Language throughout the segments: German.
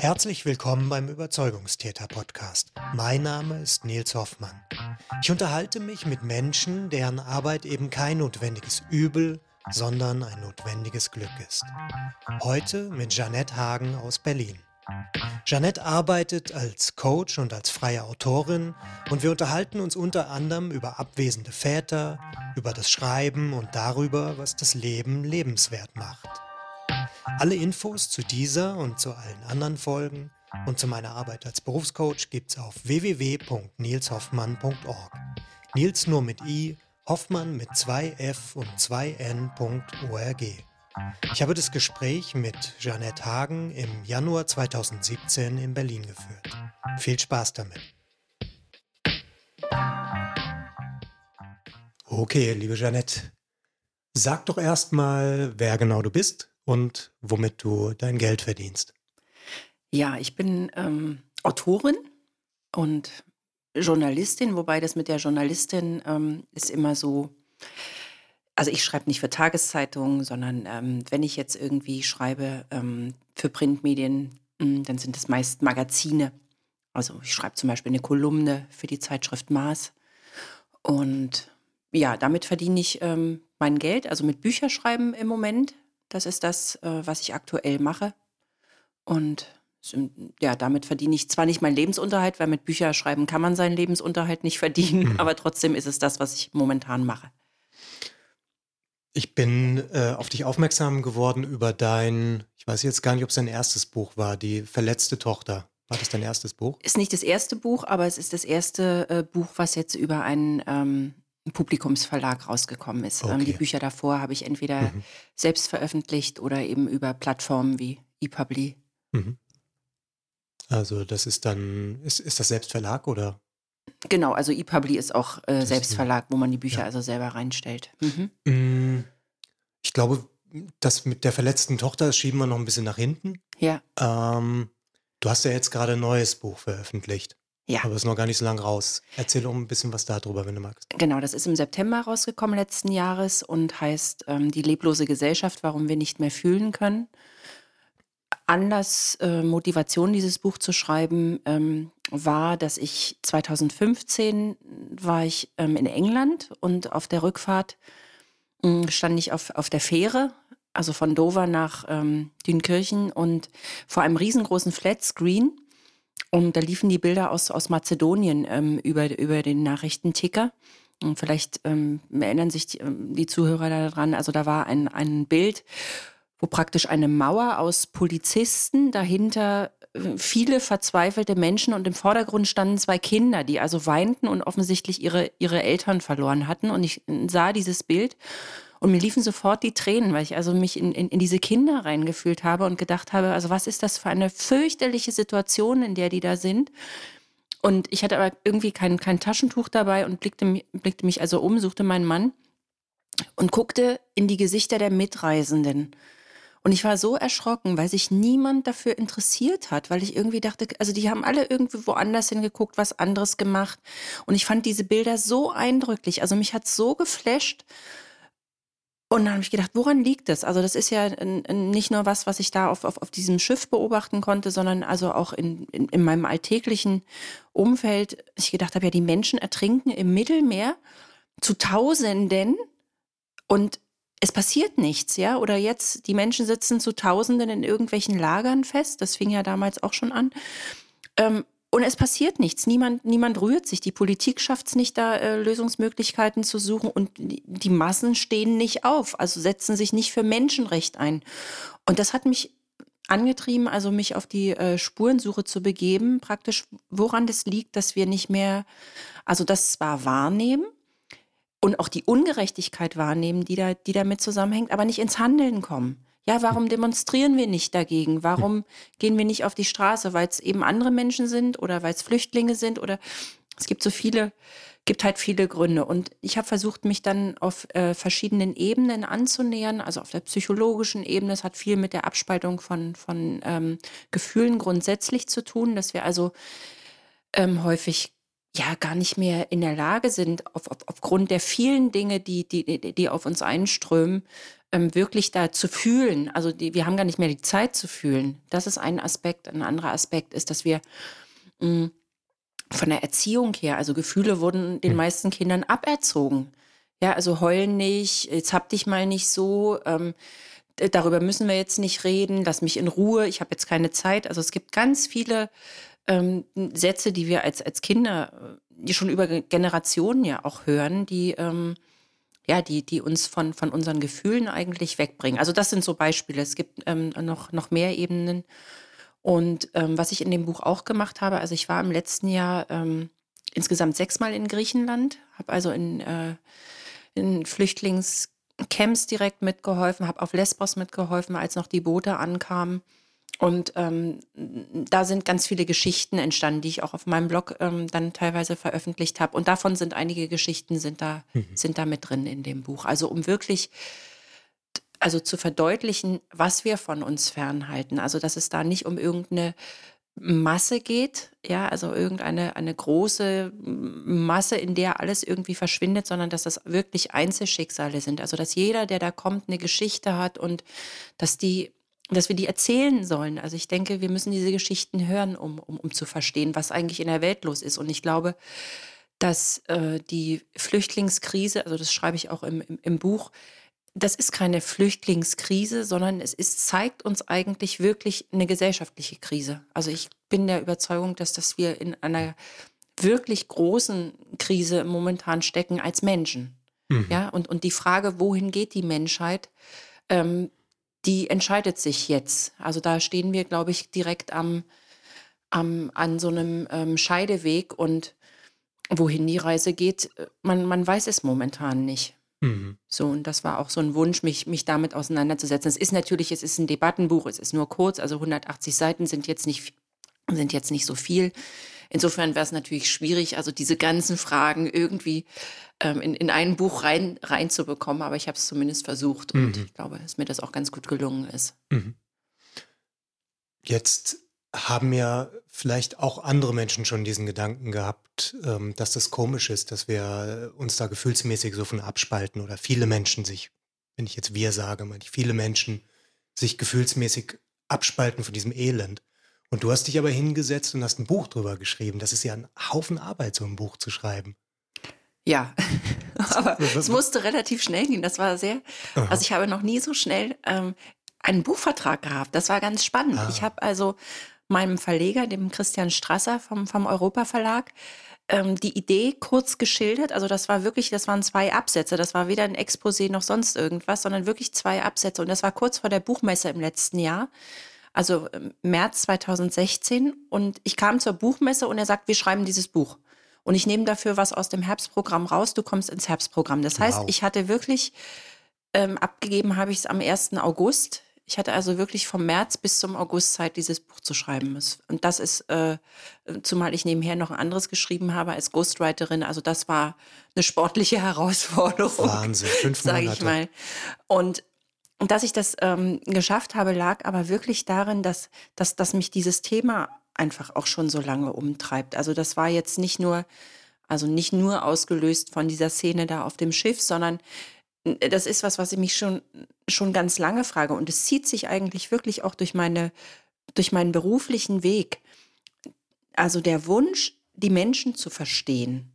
Herzlich willkommen beim Überzeugungstäter-Podcast. Mein Name ist Nils Hoffmann. Ich unterhalte mich mit Menschen, deren Arbeit eben kein notwendiges Übel, sondern ein notwendiges Glück ist. Heute mit Jeanette Hagen aus Berlin. Jeanette arbeitet als Coach und als freie Autorin und wir unterhalten uns unter anderem über abwesende Väter, über das Schreiben und darüber, was das Leben lebenswert macht. Alle Infos zu dieser und zu allen anderen Folgen und zu meiner Arbeit als Berufscoach gibt's auf www.nilshoffmann.org. Nils nur mit i, Hoffmann mit zwei f und zwei n.org. Ich habe das Gespräch mit Jeanette Hagen im Januar 2017 in Berlin geführt. Viel Spaß damit. Okay, liebe Jeanette, sag doch erstmal, wer genau du bist und womit du dein Geld verdienst. Ja, ich bin ähm, Autorin und Journalistin, wobei das mit der Journalistin ähm, ist immer so, also ich schreibe nicht für Tageszeitungen, sondern ähm, wenn ich jetzt irgendwie schreibe ähm, für Printmedien, mh, hm, dann sind es meist Magazine. Also ich schreibe zum Beispiel eine Kolumne für die Zeitschrift Maß. Und ja, damit verdiene ich ähm, mein Geld, also mit Bücherschreiben im Moment. Das ist das, äh, was ich aktuell mache. Und ja, damit verdiene ich zwar nicht meinen Lebensunterhalt, weil mit Bücherschreiben kann man seinen Lebensunterhalt nicht verdienen, mhm. aber trotzdem ist es das, was ich momentan mache. Ich bin äh, auf dich aufmerksam geworden über dein, ich weiß jetzt gar nicht, ob es dein erstes Buch war, die verletzte Tochter. War das dein erstes Buch? Ist nicht das erste Buch, aber es ist das erste äh, Buch, was jetzt über einen ähm, Publikumsverlag rausgekommen ist. Okay. Ähm, die Bücher davor habe ich entweder mhm. selbst veröffentlicht oder eben über Plattformen wie ePubli. Mhm. Also das ist dann, ist, ist das Selbstverlag oder? Genau, also ePubli ist auch äh, Selbstverlag, wo man die Bücher ja. also selber reinstellt. Mhm. Mm, ich glaube, das mit der verletzten Tochter schieben wir noch ein bisschen nach hinten. Ja. Ähm, du hast ja jetzt gerade ein neues Buch veröffentlicht. Ja. Aber ist noch gar nicht so lange raus. Erzähl um ein bisschen was darüber, wenn du magst. Genau, das ist im September rausgekommen letzten Jahres und heißt ähm, Die leblose Gesellschaft, warum wir nicht mehr fühlen können. Anlass, äh, Motivation, dieses Buch zu schreiben, ähm, war, dass ich 2015 war ich ähm, in England und auf der Rückfahrt äh, stand ich auf, auf der Fähre, also von Dover nach ähm, Dünkirchen und vor einem riesengroßen Flatscreen. Und da liefen die Bilder aus, aus Mazedonien ähm, über, über den Nachrichtenticker. Und vielleicht ähm, erinnern sich die, ähm, die Zuhörer daran, also da war ein, ein Bild wo praktisch eine Mauer aus Polizisten, dahinter äh, viele verzweifelte Menschen und im Vordergrund standen zwei Kinder, die also weinten und offensichtlich ihre, ihre Eltern verloren hatten. Und ich äh, sah dieses Bild und mir liefen sofort die Tränen, weil ich also mich in, in, in diese Kinder reingefühlt habe und gedacht habe, also was ist das für eine fürchterliche Situation, in der die da sind. Und ich hatte aber irgendwie kein, kein Taschentuch dabei und blickte, blickte mich also um, suchte meinen Mann und guckte in die Gesichter der Mitreisenden. Und ich war so erschrocken, weil sich niemand dafür interessiert hat, weil ich irgendwie dachte, also die haben alle irgendwie woanders hingeguckt, was anderes gemacht. Und ich fand diese Bilder so eindrücklich. Also mich hat so geflasht. Und dann habe ich gedacht, woran liegt das? Also das ist ja nicht nur was, was ich da auf, auf, auf diesem Schiff beobachten konnte, sondern also auch in, in, in meinem alltäglichen Umfeld. Ich gedacht habe, ja, die Menschen ertrinken im Mittelmeer zu Tausenden und es passiert nichts, ja. Oder jetzt, die Menschen sitzen zu Tausenden in irgendwelchen Lagern fest. Das fing ja damals auch schon an. Ähm, und es passiert nichts. Niemand, niemand rührt sich. Die Politik schafft es nicht, da äh, Lösungsmöglichkeiten zu suchen. Und die, Massen stehen nicht auf, also setzen sich nicht für Menschenrecht ein. Und das hat mich angetrieben, also mich auf die äh, Spurensuche zu begeben, praktisch woran das liegt, dass wir nicht mehr, also das zwar wahrnehmen, und auch die Ungerechtigkeit wahrnehmen, die, da, die damit zusammenhängt, aber nicht ins Handeln kommen. Ja, warum demonstrieren wir nicht dagegen? Warum gehen wir nicht auf die Straße? Weil es eben andere Menschen sind oder weil es Flüchtlinge sind oder es gibt so viele, gibt halt viele Gründe. Und ich habe versucht, mich dann auf äh, verschiedenen Ebenen anzunähern, also auf der psychologischen Ebene. Es hat viel mit der Abspaltung von, von ähm, Gefühlen grundsätzlich zu tun, dass wir also ähm, häufig ja gar nicht mehr in der Lage sind, auf, auf, aufgrund der vielen Dinge, die, die, die auf uns einströmen, ähm, wirklich da zu fühlen. Also die, wir haben gar nicht mehr die Zeit zu fühlen. Das ist ein Aspekt. Ein anderer Aspekt ist, dass wir mh, mm, von der Erziehung her, also Gefühle wurden den hm. meisten Kindern aberzogen. Ja, also heulen nicht, jetzt hab dich mal nicht so. Ähm, darüber müssen wir jetzt nicht reden, lass mich in Ruhe, ich habe jetzt keine Zeit. Also es gibt ganz viele ähm, Sätze, die wir als, als Kinder, äh, die schon über Generationen ja auch hören, die ähm, ja, die, die uns von, von unseren Gefühlen eigentlich wegbringen. Also das sind so Beispiele. Es gibt ähm, noch, noch mehr Ebenen. Und ähm, was ich in dem Buch auch gemacht habe, also ich war im letzten Jahr ähm, insgesamt sechsmal in Griechenland, habe also in, äh, in Flüchtlingscamps direkt mitgeholfen, habe auf Lesbos mitgeholfen, als noch die Boote ankamen. Und ähm, da sind ganz viele Geschichten entstanden, die ich auch auf meinem Blog ähm, dann teilweise veröffentlicht habe. Und davon sind einige Geschichten sind da, mhm. sind da mit drin in dem Buch. Also um wirklich also zu verdeutlichen, was wir von uns fernhalten. Also dass es da nicht um irgendeine Masse geht, ja, also irgendeine eine große Masse, in der alles irgendwie verschwindet, sondern dass das wirklich Einzelschicksale sind. Also dass jeder, der da kommt, eine Geschichte hat und dass die dass wir die erzählen sollen. Also ich denke, wir müssen diese Geschichten hören, um, um, um zu verstehen, was eigentlich in der Welt los ist. Und ich glaube, dass äh, die Flüchtlingskrise, also das schreibe ich auch im, im, im Buch, das ist keine Flüchtlingskrise, sondern es ist, zeigt uns eigentlich wirklich eine gesellschaftliche Krise. Also ich bin der Überzeugung, dass, dass wir in einer wirklich großen Krise momentan stecken als Menschen. Mhm. Ja, und, und die Frage, wohin geht die Menschheit, ähm, die entscheidet sich jetzt. Also da stehen wir, glaube ich, direkt am, am, an so einem ähm, Scheideweg und wohin die Reise geht, äh, man, man weiß es momentan nicht. Mhm. So, und das war auch so ein Wunsch, mich, mich damit auseinanderzusetzen. Es ist natürlich, es ist ein Debattenbuch, es ist nur kurz, also 180 Seiten sind jetzt nicht, sind jetzt nicht so viel. Insofern wäre es natürlich schwierig, also diese ganzen Fragen irgendwie ähm, in, in ein Buch rein, reinzubekommen, aber ich habe es zumindest versucht und mhm. ich glaube, dass mir das auch ganz gut gelungen ist. Mhm. Jetzt haben ja vielleicht auch andere Menschen schon diesen Gedanken gehabt, ähm, dass das komisch ist, dass wir uns da gefühlsmäßig so von abspalten oder viele Menschen sich, wenn ich jetzt wir sage, meine ich viele Menschen sich gefühlsmäßig abspalten von diesem Elend. Und du hast dich aber hingesetzt und hast ein Buch drüber geschrieben. Das ist ja ein Haufen Arbeit, so ein Buch zu schreiben. Ja, aber es musste relativ schnell gehen. Das war sehr, Aha. also ich habe noch nie so schnell ähm, einen Buchvertrag gehabt. Das war ganz spannend. Ah. Ich habe also meinem Verleger, dem Christian Strasser vom, vom Europa Verlag, ähm, die Idee kurz geschildert. Also das war wirklich, das waren zwei Absätze. Das war weder ein Exposé noch sonst irgendwas, sondern wirklich zwei Absätze. Und das war kurz vor der Buchmesse im letzten Jahr also ähm, März 2016. Und ich kam zur Buchmesse und er sagt, wir schreiben dieses Buch. Und ich nehme dafür was aus dem Herbstprogramm raus, du kommst ins Herbstprogramm. Das heißt, wow. ich hatte wirklich, ähm, abgegeben habe ich es am 1. August. Ich hatte also wirklich vom März bis zum August Zeit, dieses Buch zu schreiben. Und das ist, äh, zumal ich nebenher noch ein anderes geschrieben habe als Ghostwriterin. Also das war eine sportliche Herausforderung. Wahnsinn, fünf Monate. Sag ich mal. Und und dass ich das ähm, geschafft habe, lag aber wirklich darin, dass, dass, dass mich dieses Thema einfach auch schon so lange umtreibt. Also das war jetzt nicht nur, also nicht nur ausgelöst von dieser Szene da auf dem Schiff, sondern äh, das ist was, was ich mich schon, schon ganz lange frage. Und es zieht sich eigentlich wirklich auch durch meine, durch meinen beruflichen Weg. Also der Wunsch, die Menschen zu verstehen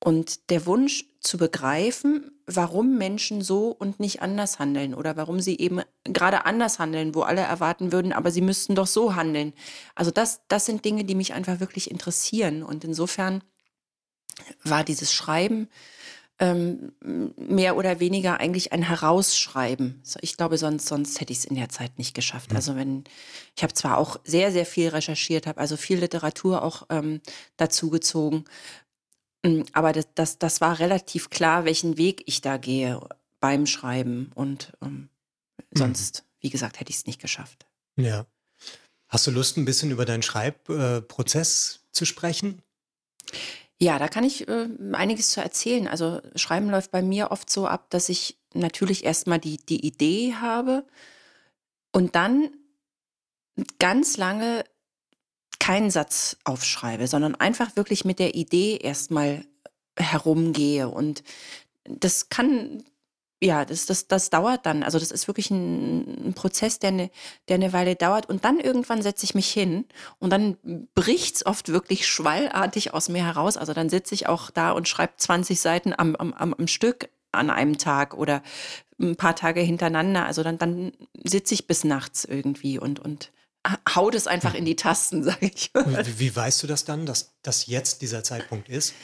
und der Wunsch zu begreifen, warum Menschen so und nicht anders handeln oder warum sie eben gerade anders handeln, wo alle erwarten würden, aber sie müssten doch so handeln. Also das, das sind Dinge, die mich einfach wirklich interessieren. Und insofern war dieses Schreiben ähm, mehr oder weniger eigentlich ein Herausschreiben. Ich glaube, sonst, sonst hätte ich es in der Zeit nicht geschafft. Mhm. Also wenn, ich habe zwar auch sehr, sehr viel recherchiert, habe also viel Literatur auch ähm, dazu gezogen, hm, aber das, das, das war relativ klar, welchen Weg ich da gehe beim Schreiben. Und ähm, mhm. sonst, mhm. wie gesagt, hätte ich es nicht geschafft. Ja. Hast du Lust, ein bisschen über deinen Schreibprozess äh, zu sprechen? Ja, da kann ich äh, einiges zu erzählen. Also Schreiben läuft bei mir oft so ab, dass ich natürlich erstmal die, die Idee habe und dann ganz lange keinen Satz aufschreibe, sondern einfach wirklich mit der Idee erstmal herumgehe. Und das kann ja, das, das, das dauert dann. Also das ist wirklich ein, ein Prozess, der eine, der eine Weile dauert. Und dann irgendwann setze ich mich hin und dann bricht es oft wirklich schwallartig aus mir heraus. Also dann sitze ich auch da und schreibe 20 Seiten am, am, am Stück an einem Tag oder ein paar Tage hintereinander. Also dann, dann sitze ich bis nachts irgendwie und, und hau das einfach in die Tasten, sage ich. Wie, wie, weißt du das dann, dass das jetzt dieser Zeitpunkt ist?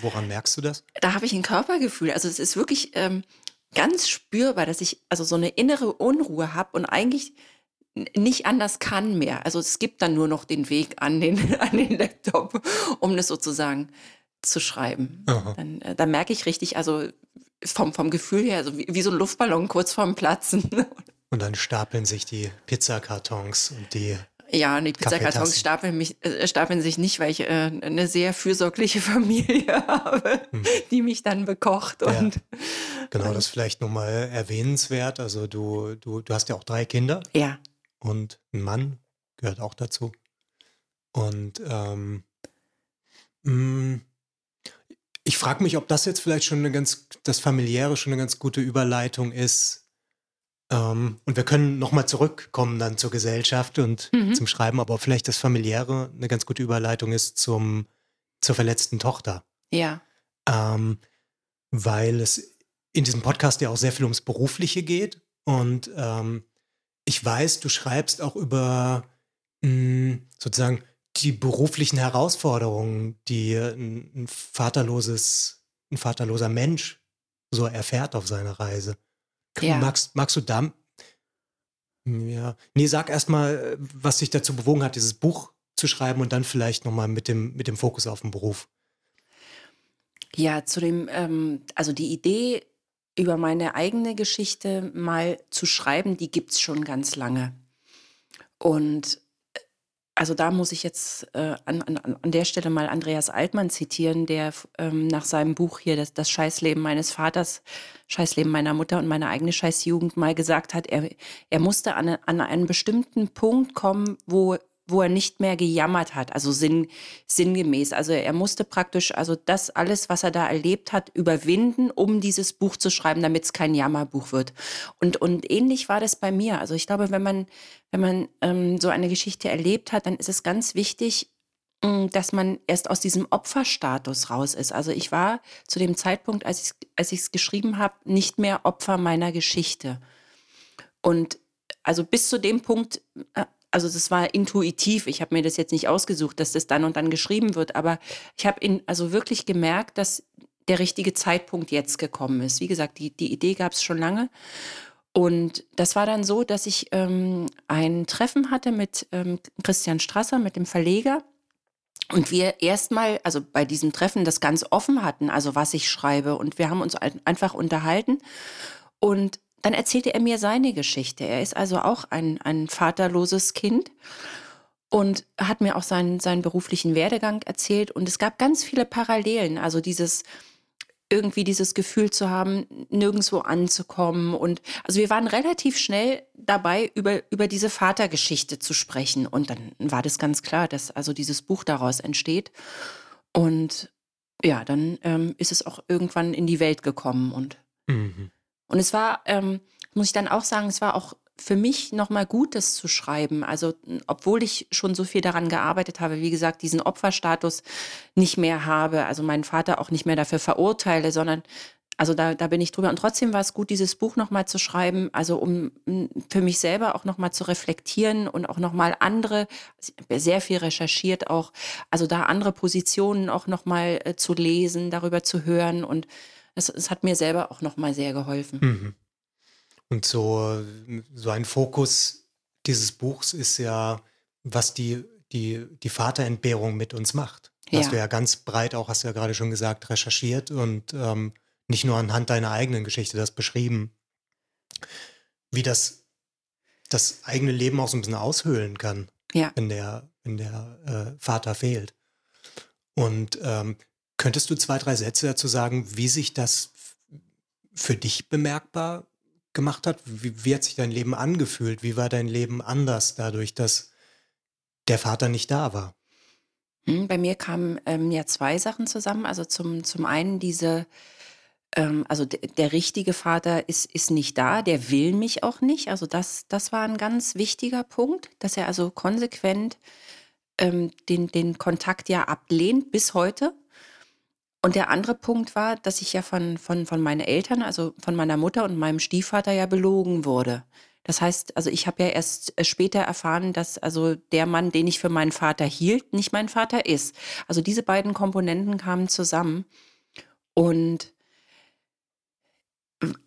Woran merkst du das? Da habe ich ein Körpergefühl. Also es ist wirklich ähm, ganz spürbar, dass ich also so eine innere Unruhe habe und eigentlich nicht anders kann mehr. Also es gibt dann nur noch den Weg an den, an den Laptop, um das sozusagen zu schreiben. Dann, äh, dann merke ich richtig, also vom, vom Gefühl her, also wie, wie so ein Luftballon kurz vorm Platzen. Und dann stapeln sich die Pizzakartons und die ja, die Pizzakartons stapeln, mich, äh, stapeln sich nicht, weil ich äh, eine sehr fürsorgliche Familie habe, hm. die mich dann bekocht. Ja. Und, genau, das ist vielleicht nochmal erwähnenswert. Also du, du, du hast ja auch drei Kinder. Ja. Und ein Mann gehört auch dazu. Und ähm, mh, hm, ich frage mich, ob das jetzt vielleicht schon eine ganz, das familiäre schon eine ganz gute Überleitung ist ähm, und wir können nochmal zurückkommen dann zur Gesellschaft und mhm. zum Schreiben, aber vielleicht das Familiäre eine ganz gute Überleitung ist zum, zur verletzten Tochter. Ja. Ähm, weil es in diesem Podcast ja auch sehr viel ums Berufliche geht. Und ähm, ich weiß, du schreibst auch über mh, hm, sozusagen die beruflichen Herausforderungen, die ein, ein vaterloses, ein vaterloser Mensch so erfährt auf seiner Reise. Ja. Magst, magst du da. Ja. Nee, sag erstmal, was dich dazu bewogen hat, dieses Buch zu schreiben und dann vielleicht nochmal mit dem, mit dem Fokus auf den Beruf. Ja, zu dem, ähm, also die Idee, über meine eigene Geschichte mal zu schreiben, die gibt es schon ganz lange. Und also da muss ich jetzt äh, an, an, an der Stelle mal Andreas Altmann zitieren, der ähm, nach seinem Buch hier, das, das Scheißleben meines Vaters, Scheißleben meiner Mutter und meine eigene Scheißjugend mal gesagt hat, er, er musste an, an einen bestimmten Punkt kommen, wo wo er nicht mehr gejammert hat, also sinn, sinngemäß. Also er musste praktisch also das alles, was er da erlebt hat, überwinden, um dieses Buch zu schreiben, damit es kein Jammerbuch wird. Und, und ähnlich war das bei mir. Also ich glaube, wenn man, wenn man ähm, so eine Geschichte erlebt hat, dann ist es ganz wichtig, mm, dass man erst aus diesem Opferstatus raus ist. Also ich war zu dem Zeitpunkt, als ich es geschrieben habe, nicht mehr Opfer meiner Geschichte. Und also bis zu dem Punkt äh, also das war intuitiv. Ich habe mir das jetzt nicht ausgesucht, dass das dann und dann geschrieben wird, aber ich habe also wirklich gemerkt, dass der richtige Zeitpunkt jetzt gekommen ist. Wie gesagt, die, die Idee gab es schon lange. Und das war dann so, dass ich ähm, ein Treffen hatte mit ähm, Christian Strasser, mit dem Verleger. Und wir erstmal, also bei diesem Treffen, das ganz offen hatten, also was ich schreibe. Und wir haben uns einfach unterhalten. Und dann erzählte er mir seine Geschichte. Er ist also auch ein, ein vaterloses Kind und hat mir auch seinen, seinen beruflichen Werdegang erzählt. Und es gab ganz viele Parallelen. Also dieses irgendwie dieses Gefühl zu haben, nirgendwo anzukommen. Und also wir waren relativ schnell dabei, über, über diese Vatergeschichte zu sprechen. Und dann war das ganz klar, dass also dieses Buch daraus entsteht. Und ja, dann ähm, ist es auch irgendwann in die Welt gekommen und mhm. Und es war, ähm, muss ich dann auch sagen, es war auch für mich nochmal gut, das zu schreiben. Also, obwohl ich schon so viel daran gearbeitet habe, wie gesagt, diesen Opferstatus nicht mehr habe, also meinen Vater auch nicht mehr dafür verurteile, sondern also da, da bin ich drüber. Und trotzdem war es gut, dieses Buch nochmal zu schreiben, also um für mich selber auch nochmal zu reflektieren und auch nochmal andere, sehr viel recherchiert auch, also da andere Positionen auch nochmal äh, zu lesen, darüber zu hören und es, es hat mir selber auch nochmal sehr geholfen. Mhm. Und so, so ein Fokus dieses Buchs ist ja, was die, die, die Vaterentbehrung mit uns macht. Ja. Hast du ja ganz breit auch, hast du ja gerade schon gesagt, recherchiert und ähm, nicht nur anhand deiner eigenen Geschichte das beschrieben, wie das das eigene Leben auch so ein bisschen aushöhlen kann, ja. wenn der, wenn der äh, Vater fehlt. Und ähm, Könntest du zwei, drei Sätze dazu sagen, wie sich das für dich bemerkbar gemacht hat? Wie, wie, hat sich dein Leben angefühlt? Wie war dein Leben anders dadurch, dass der Vater nicht da war? Hm, bei mir kamen ähm, ja zwei Sachen zusammen. Also zum, zum einen diese, ähm, also der richtige Vater ist, ist nicht da, der will mich auch nicht. Also das, das war ein ganz wichtiger Punkt, dass er also konsequent ähm, den, den Kontakt ja ablehnt bis heute. Und der andere Punkt war, dass ich ja von, von, von meinen Eltern, also von meiner Mutter und meinem Stiefvater ja belogen wurde. Das heißt, also ich habe ja erst äh, später erfahren, dass also der Mann, den ich für meinen Vater hielt, nicht mein Vater ist. Also diese beiden Komponenten kamen zusammen. Und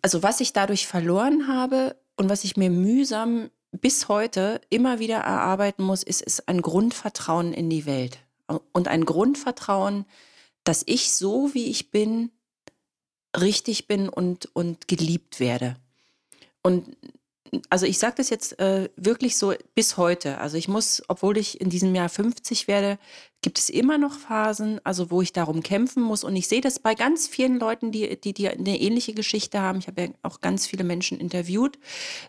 also was ich dadurch verloren habe und was ich mir mühsam bis heute immer wieder erarbeiten muss, ist, ist ein Grundvertrauen in die Welt. Und ein Grundvertrauen, dass ich so, wie ich bin, richtig bin und, und geliebt werde. Und also ich sage das jetzt äh, wirklich so bis heute. Also ich muss, obwohl ich in diesem Jahr 50 werde, gibt es immer noch Phasen, also wo ich darum kämpfen muss. Und ich sehe das bei ganz vielen Leuten, die, die, die eine ähnliche Geschichte haben. Ich habe ja auch ganz viele Menschen interviewt,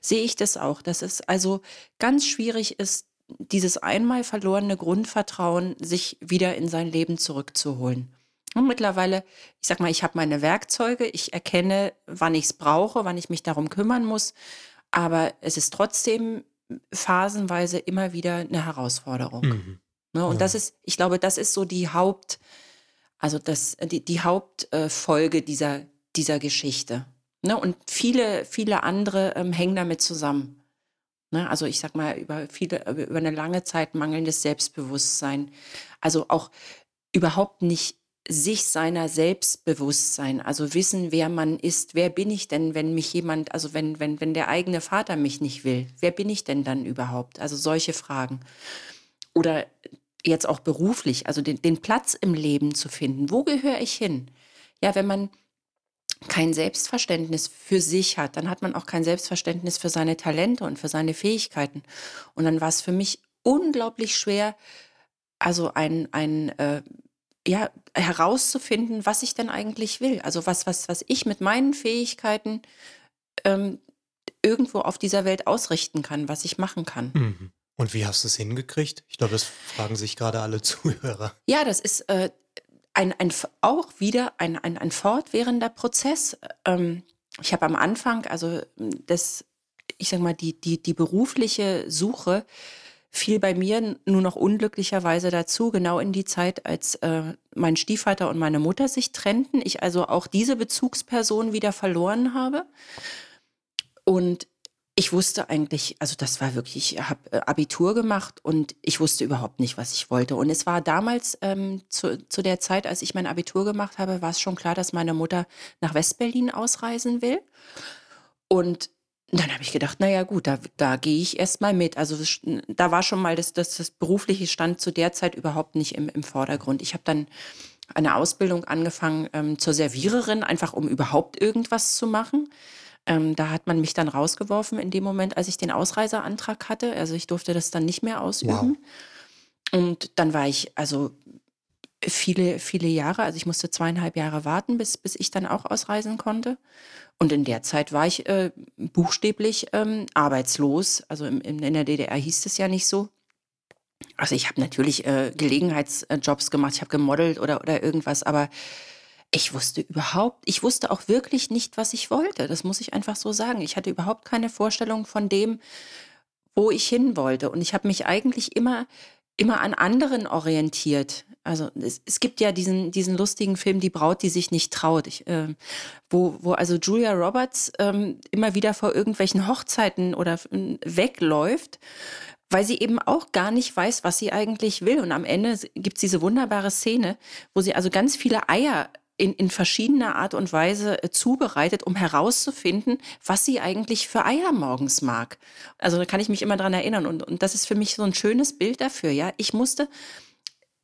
sehe ich das auch, dass es also ganz schwierig ist, dieses einmal verlorene Grundvertrauen sich wieder in sein Leben zurückzuholen. Und mittlerweile, ich sag mal, ich habe meine Werkzeuge, ich erkenne, wann ich es brauche, wann ich mich darum kümmern muss. Aber es ist trotzdem phasenweise immer wieder eine Herausforderung. Mhm. Ne, und ja. das ist, ich glaube, das ist so die Haupt, also das, die, die Hauptfolge dieser, dieser Geschichte. Ne? Und viele, viele andere ähm, hängen damit zusammen. Ne? Also ich sag mal, über viele, über eine lange Zeit mangelndes Selbstbewusstsein. Also auch überhaupt nicht sich seiner Selbstbewusstsein, also wissen, wer man ist. Wer bin ich denn, wenn mich jemand, also wenn, wenn, wenn der eigene Vater mich nicht will? Wer bin ich denn dann überhaupt? Also solche Fragen. Oder jetzt auch beruflich, also den, den Platz im Leben zu finden. Wo gehöre ich hin? Ja, wenn man kein Selbstverständnis für sich hat, dann hat man auch kein Selbstverständnis für seine Talente und für seine Fähigkeiten. Und dann war es für mich unglaublich schwer, also ein, ein äh, ja, herauszufinden, was ich denn eigentlich will. Also was, was, was ich mit meinen Fähigkeiten ähm, irgendwo auf dieser Welt ausrichten kann, was ich machen kann. Mhm. Und wie hast du es hingekriegt? Ich glaube, das fragen sich gerade alle Zuhörer. Ja, das ist äh, ein, ein, auch wieder ein, ein, ein fortwährender Prozess. Ähm, ich habe am Anfang, also das, ich sag mal, die, die, die berufliche Suche fiel bei mir nur noch unglücklicherweise dazu, genau in die Zeit, als äh, mein Stiefvater und meine Mutter sich trennten. Ich also auch diese Bezugsperson wieder verloren habe. Und ich wusste eigentlich, also das war wirklich, ich habe äh, Abitur gemacht und ich wusste überhaupt nicht, was ich wollte. Und es war damals, ähm, zu, zu der Zeit, als ich mein Abitur gemacht habe, war es schon klar, dass meine Mutter nach Westberlin ausreisen will. Und und dann habe ich gedacht, naja gut, da, da gehe ich erstmal mit. Also da war schon mal das, das, das berufliche Stand zu der Zeit überhaupt nicht im, im Vordergrund. Ich habe dann eine Ausbildung angefangen ähm, zur Serviererin, einfach um überhaupt irgendwas zu machen. Ähm, da hat man mich dann rausgeworfen in dem Moment, als ich den Ausreiseantrag hatte. Also ich durfte das dann nicht mehr ausüben. Wow. Und dann war ich also viele, viele Jahre, also ich musste zweieinhalb Jahre warten, bis, bis ich dann auch ausreisen konnte. Und in der Zeit war ich äh, buchstäblich ähm, arbeitslos. Also im, in der DDR hieß es ja nicht so. Also ich habe natürlich äh, Gelegenheitsjobs gemacht, ich habe gemodelt oder, oder irgendwas, aber ich wusste überhaupt, ich wusste auch wirklich nicht, was ich wollte. Das muss ich einfach so sagen. Ich hatte überhaupt keine Vorstellung von dem, wo ich hin wollte. Und ich habe mich eigentlich immer, immer an anderen orientiert. Also es, es, gibt ja diesen, diesen lustigen Film Die Braut, die sich nicht traut, ich, äh, wo, wo also Julia Roberts ähm, immer wieder vor irgendwelchen Hochzeiten oder äh, wegläuft, weil sie eben auch gar nicht weiß, was sie eigentlich will. Und am Ende gibt es diese wunderbare Szene, wo sie also ganz viele Eier in, in verschiedener Art und Weise äh, zubereitet, um herauszufinden, was sie eigentlich für Eier morgens mag. Also da kann ich mich immer dran erinnern. Und, und das ist für mich so ein schönes Bild dafür. Ja, ich musste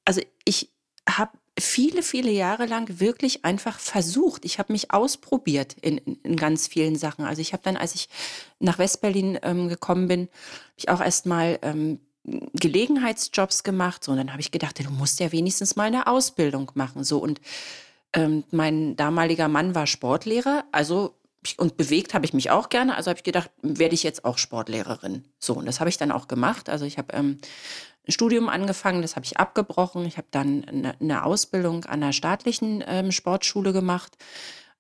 also ich habe viele, viele Jahre lang wirklich einfach versucht. Ich habe mich ausprobiert in, in, ganz vielen Sachen. Also ich habe dann, als ich nach Westberlin ähm, gekommen bin, ich auch erstmal ähm, Gelegenheitsjobs gemacht. So, und dann habe ich gedacht, du musst ja wenigstens mal eine Ausbildung machen. So und ähm, mein damaliger Mann war Sportlehrer, also und bewegt habe ich mich auch gerne. Also habe ich gedacht, werde ich jetzt auch Sportlehrerin. So, und das habe ich dann auch gemacht. Also ich habe ähm, ein Studium angefangen, das habe ich abgebrochen. Ich habe dann eine, eine, Ausbildung an einer staatlichen ähm, Sportschule gemacht.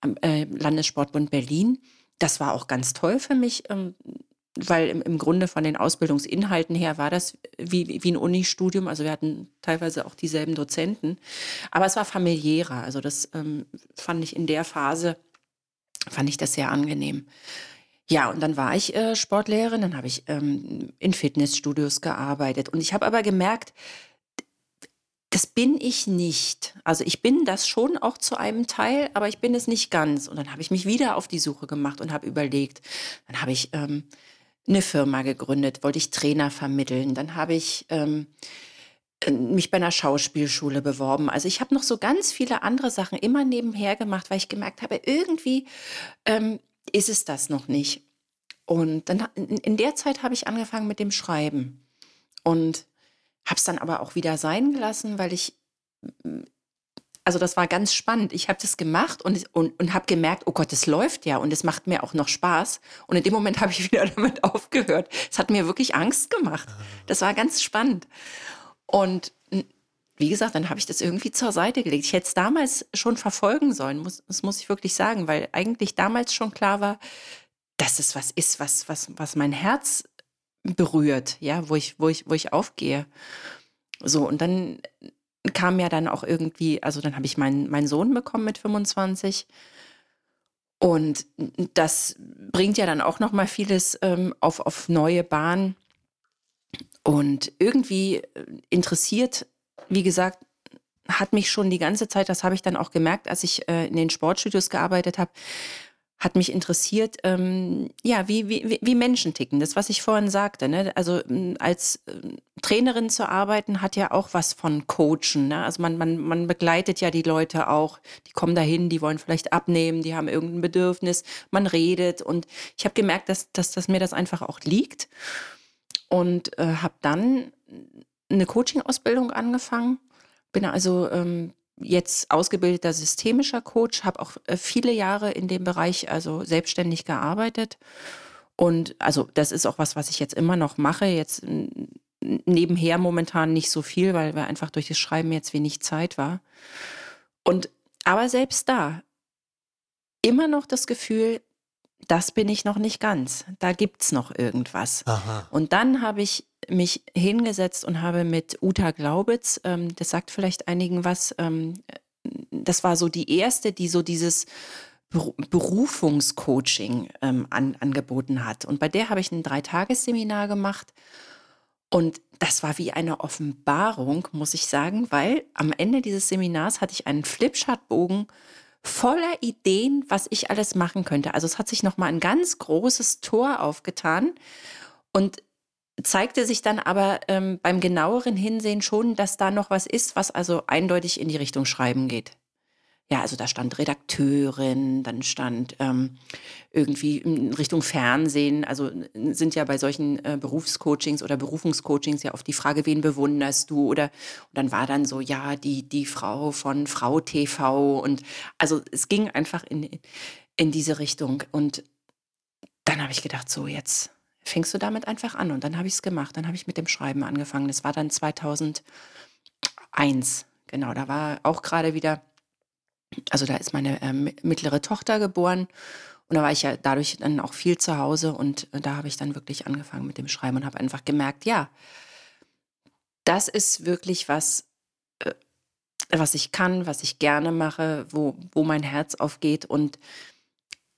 am äh, Landessportbund Berlin. Das war auch ganz toll für mich, ähm, weil im, im Grunde von den Ausbildungsinhalten her war das wie, wie ein Unistudium. Also wir hatten teilweise auch dieselben Dozenten. Aber es war familiärer. Also das ähm, fand ich in der Phase, fand ich das sehr angenehm. Ja, und dann war ich äh, Sportlehrerin, dann habe ich ähm, in Fitnessstudios gearbeitet. Und ich habe aber gemerkt, das bin ich nicht. Also ich bin das schon auch zu einem Teil, aber ich bin es nicht ganz. Und dann habe ich mich wieder auf die Suche gemacht und habe überlegt. Dann habe ich ähm, eine Firma gegründet, wollte ich Trainer vermitteln. Dann habe ich ähm, äh, mich bei einer Schauspielschule beworben. Also ich habe noch so ganz viele andere Sachen immer nebenher gemacht, weil ich gemerkt habe, irgendwie ähm, ist es das noch nicht. Und dann in, in der Zeit habe ich angefangen mit dem Schreiben und habe es dann aber auch wieder sein gelassen, weil ich also das war ganz spannend. Ich habe das gemacht und, und, und habe gemerkt, oh Gott, es läuft ja und es macht mir auch noch Spaß. Und in dem Moment habe ich wieder damit aufgehört. Es hat mir wirklich Angst gemacht. Das war ganz spannend. Und wie gesagt, dann habe ich das irgendwie zur Seite gelegt. Ich hätte es damals schon verfolgen sollen, muss, das muss ich wirklich sagen, weil eigentlich damals schon klar war, dass es was ist, was, was, was mein Herz berührt, ja, wo ich, wo ich, wo ich aufgehe. So, und dann kam ja dann auch irgendwie, also dann habe ich meinen, meinen Sohn bekommen mit 25. Und das bringt ja dann auch noch mal vieles ähm, auf, auf neue Bahn. Und irgendwie äh, interessiert, wie gesagt, hat mich schon die ganze Zeit, das habe ich dann auch gemerkt, als ich äh, in den Sportstudios gearbeitet habe, hat mich interessiert, ähm, ja, wie, wie, wie Menschen ticken. Das, was ich vorhin sagte. Ne? Also als äh, Trainerin zu arbeiten, hat ja auch was von Coachen. Ne? Also man, man, man begleitet ja die Leute auch. Die kommen dahin, die wollen vielleicht abnehmen, die haben irgendein Bedürfnis. Man redet. Und ich habe gemerkt, dass, dass, dass mir das einfach auch liegt. Und äh, habe dann eine Coaching-Ausbildung angefangen. Bin also ähm, jetzt ausgebildeter systemischer Coach, habe auch äh, viele Jahre in dem Bereich also selbstständig gearbeitet. Und also das ist auch was, was ich jetzt immer noch mache. Jetzt nebenher momentan nicht so viel, weil, weil einfach durch das Schreiben jetzt wenig Zeit war. Und aber selbst da immer noch das Gefühl, das bin ich noch nicht ganz. Da gibt es noch irgendwas. Aha. Und dann habe ich mich hingesetzt und habe mit Uta Glaubitz, ähm, das sagt vielleicht einigen was, ähm, das war so die erste, die so dieses Berufungscoaching ähm, an, angeboten hat. Und bei der habe ich ein Dreitagesseminar gemacht. Und das war wie eine Offenbarung, muss ich sagen, weil am Ende dieses Seminars hatte ich einen Flipchartbogen voller Ideen, was ich alles machen könnte. Also es hat sich nochmal ein ganz großes Tor aufgetan. Und zeigte sich dann aber ähm, beim genaueren Hinsehen schon, dass da noch was ist, was also eindeutig in die Richtung Schreiben geht. Ja, also da stand Redakteurin, dann stand ähm, irgendwie in Richtung Fernsehen. Also sind ja bei solchen äh, Berufscoachings oder Berufungscoachings ja oft die Frage, wen bewunderst du? Oder und dann war dann so, ja, die, die Frau von Frau TV. Und also es ging einfach in, in diese Richtung. Und dann habe ich gedacht, so jetzt fängst du damit einfach an. Und dann habe ich es gemacht. Dann habe ich mit dem Schreiben angefangen. Das war dann 2001. Genau, da war auch gerade wieder, also da ist meine äh, mittlere Tochter geboren. Und da war ich ja dadurch dann auch viel zu Hause. Und äh, da habe ich dann wirklich angefangen mit dem Schreiben und habe einfach gemerkt, ja, das ist wirklich was, äh, was ich kann, was ich gerne mache, wo, wo mein Herz aufgeht. Und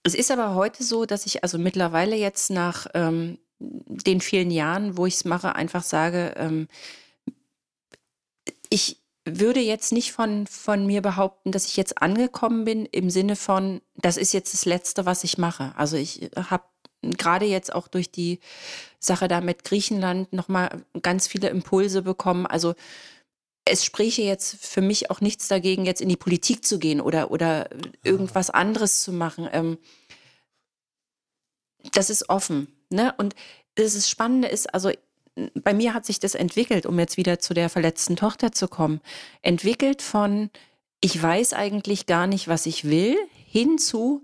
es ist aber heute so, dass ich also mittlerweile jetzt nach ähm, den vielen Jahren, wo ich es mache, einfach sage, ähm, ich würde jetzt nicht von, von mir behaupten, dass ich jetzt angekommen bin im Sinne von, das ist jetzt das Letzte, was ich mache. Also ich habe gerade jetzt auch durch die Sache da mit Griechenland nochmal ganz viele Impulse bekommen. Also es spräche jetzt für mich auch nichts dagegen, jetzt in die Politik zu gehen oder, oder irgendwas anderes zu machen. Ähm, das ist offen. Ne? Und das Spannende ist, also bei mir hat sich das entwickelt, um jetzt wieder zu der verletzten Tochter zu kommen, entwickelt von, ich weiß eigentlich gar nicht, was ich will, hinzu,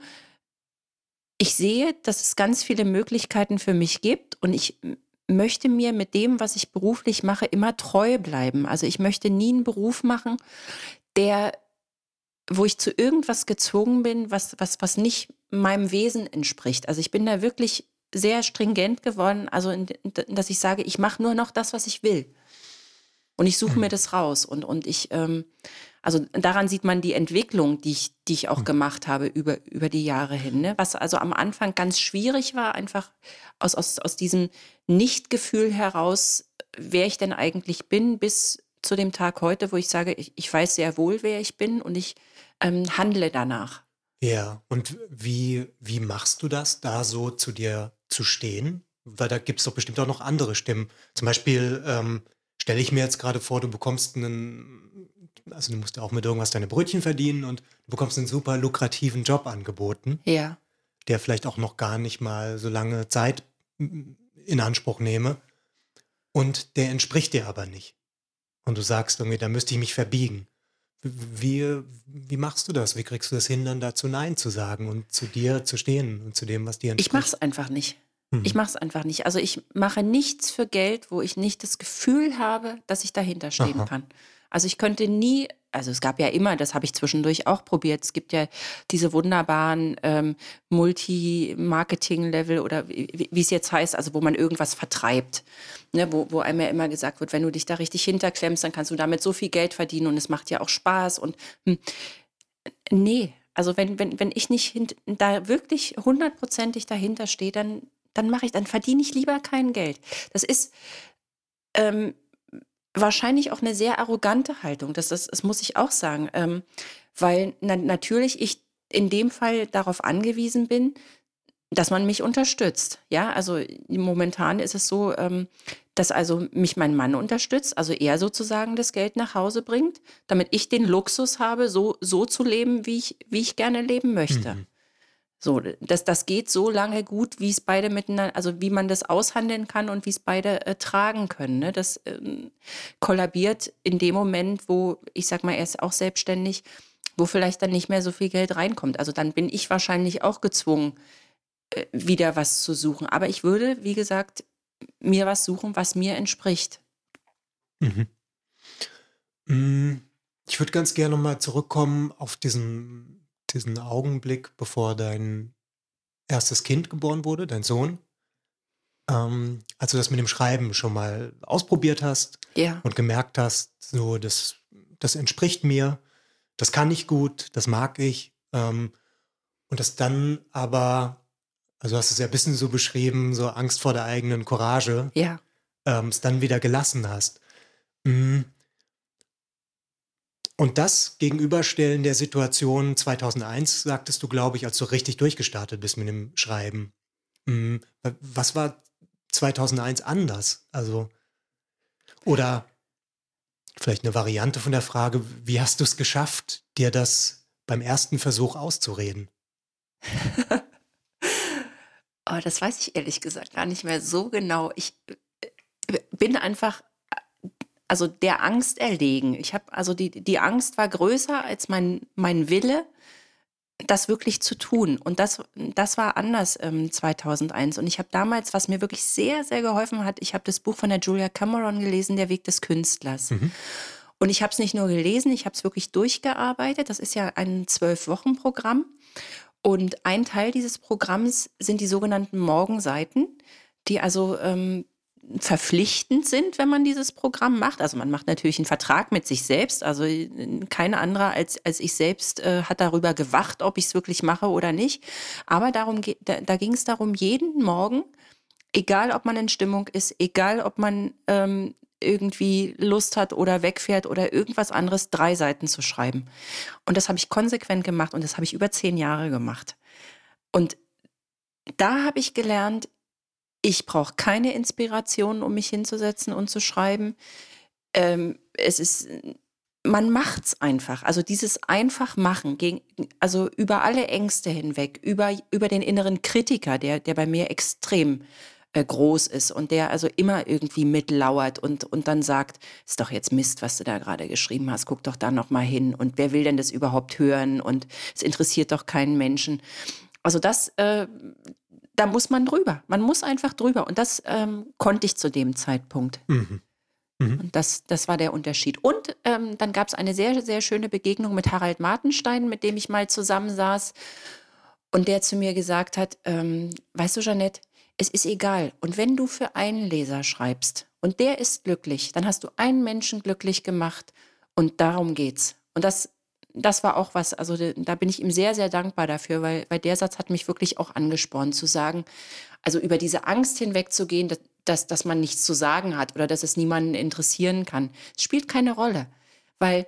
ich sehe, dass es ganz viele Möglichkeiten für mich gibt und ich möchte mir mit dem, was ich beruflich mache, immer treu bleiben. Also ich möchte nie einen Beruf machen, der wo ich zu irgendwas gezwungen bin, was, was, was nicht meinem Wesen entspricht. Also ich bin da wirklich sehr stringent geworden, also in, dass ich sage, ich mache nur noch das, was ich will. Und ich suche mhm. mir das raus. Und, und ich, ähm, also daran sieht man die Entwicklung, die ich, die ich auch mhm. gemacht habe über, über die Jahre hin. Ne? Was also am Anfang ganz schwierig war, einfach aus, aus, aus diesem Nichtgefühl heraus, wer ich denn eigentlich bin, bis zu dem Tag heute, wo ich sage, ich, ich weiß sehr wohl, wer ich bin und ich ähm, handle danach. Ja, und wie, wie machst du das, da so zu dir zu stehen? Weil da gibt es doch bestimmt auch noch andere Stimmen. Zum Beispiel ähm, stelle ich mir jetzt gerade vor, du bekommst einen, also du musst ja auch mit irgendwas deine Brötchen verdienen und du bekommst einen super lukrativen Job angeboten. Ja. Der vielleicht auch noch gar nicht mal so lange Zeit in Anspruch nehme. Und der entspricht dir aber nicht. Und du sagst irgendwie, da müsste ich mich verbiegen. Wie, wie machst du das? Wie kriegst du das hin, dann dazu Nein zu sagen und zu dir zu stehen und zu dem, was dir entspricht? Ich mache es einfach nicht. Mhm. Ich mache es einfach nicht. Also ich mache nichts für Geld, wo ich nicht das Gefühl habe, dass ich dahinter stehen Aha. kann. Also ich könnte nie, also es gab ja immer, das habe ich zwischendurch auch probiert, es gibt ja diese wunderbaren ähm, Multi-Marketing-Level oder wie, es jetzt heißt, also wo man irgendwas vertreibt, ne, wo, wo einem ja immer gesagt wird, wenn du dich da richtig hinterklemmst, dann kannst du damit so viel Geld verdienen und es macht ja auch Spaß und hm, nee, also wenn, wenn, wenn ich nicht da wirklich hundertprozentig dahinter stehe, dann, dann mache ich, dann verdiene ich lieber kein Geld. Das ist ähm, wahrscheinlich auch eine sehr arrogante Haltung. Das, das, das muss ich auch sagen. Ähm, weil na, natürlich ich in dem Fall darauf angewiesen bin, dass man mich unterstützt. Ja, also momentan ist es so, ähm, dass also mich mein Mann unterstützt, also er sozusagen das Geld nach Hause bringt, damit ich den Luxus habe, so, so zu leben, wie ich, wie ich gerne leben möchte. Mhm. So, das, das geht so lange gut, wie es beide miteinander, also wie man das aushandeln kann und wie es beide äh, tragen können. Ne? Das ähm, kollabiert in dem Moment, wo, ich sag mal, er ist auch selbstständig, wo vielleicht dann nicht mehr so viel Geld reinkommt. Also dann bin ich wahrscheinlich auch gezwungen, äh, wieder was zu suchen. Aber ich würde, wie gesagt, mir was suchen, was mir entspricht. Mhm. Mm, ich würde ganz gerne mal zurückkommen auf diesen diesen Augenblick, bevor dein erstes Kind geboren wurde, dein Sohn, ähm, als du das mit dem Schreiben schon mal ausprobiert hast ja. und gemerkt hast, so, das, das entspricht mir, das kann ich gut, das mag ich. Ähm, und das dann aber, also hast du es ja ein bisschen so beschrieben, so Angst vor der eigenen Courage, ja. ähm, es dann wieder gelassen hast. Mhm. Und das gegenüberstellen der Situation 2001, sagtest du, glaube ich, als du richtig durchgestartet bist mit dem Schreiben. Mhm. Was war 2001 anders? Also, oder vielleicht eine Variante von der Frage, wie hast du es geschafft, dir das beim ersten Versuch auszureden? oh, das weiß ich ehrlich gesagt gar nicht mehr so genau. Ich äh, bin einfach also der Angst erlegen. Ich habe also die, die Angst war größer als mein, mein Wille, das wirklich zu tun. Und das, das war anders ähm, 2001. Und ich habe damals, was mir wirklich sehr, sehr geholfen hat, ich habe das Buch von der Julia Cameron gelesen, Der Weg des Künstlers. Mhm. Und ich habe es nicht nur gelesen, ich habe es wirklich durchgearbeitet. Das ist ja ein Zwölf-Wochen-Programm. Und ein Teil dieses Programms sind die sogenannten Morgenseiten, die also ähm, verpflichtend sind, wenn man dieses Programm macht. Also man macht natürlich einen Vertrag mit sich selbst. Also kein anderer als, als ich selbst äh, hat darüber gewacht, ob ich es wirklich mache oder nicht. Aber darum, da, da ging es darum, jeden Morgen, egal ob man in Stimmung ist, egal ob man ähm, irgendwie Lust hat oder wegfährt oder irgendwas anderes, drei Seiten zu schreiben. Und das habe ich konsequent gemacht und das habe ich über zehn Jahre gemacht. Und da habe ich gelernt, ich brauche keine Inspiration, um mich hinzusetzen und zu schreiben. Ähm, es ist, man macht es einfach. Also dieses einfach machen, gegen, also über alle Ängste hinweg, über, über den inneren Kritiker, der, der bei mir extrem äh, groß ist und der also immer irgendwie mitlauert und, und dann sagt, ist doch jetzt Mist, was du da gerade geschrieben hast, guck doch da noch mal hin und wer will denn das überhaupt hören und es interessiert doch keinen Menschen. Also das, äh, da muss man drüber. Man muss einfach drüber. Und das ähm, konnte ich zu dem Zeitpunkt. Mhm. Mhm. Und das, das war der Unterschied. Und ähm, dann gab es eine sehr, sehr schöne Begegnung mit Harald Martenstein, mit dem ich mal zusammensaß und der zu mir gesagt hat, ähm, weißt du, Jeanette, es ist egal. Und wenn du für einen Leser schreibst und der ist glücklich, dann hast du einen Menschen glücklich gemacht und darum geht's. Und das, das war auch was, also da bin ich ihm sehr, sehr dankbar dafür, weil, weil der Satz hat mich wirklich auch angespornt zu sagen, also über diese Angst hinwegzugehen, dass, dass, dass man nichts zu sagen hat oder dass es niemanden interessieren kann. Es spielt keine Rolle, weil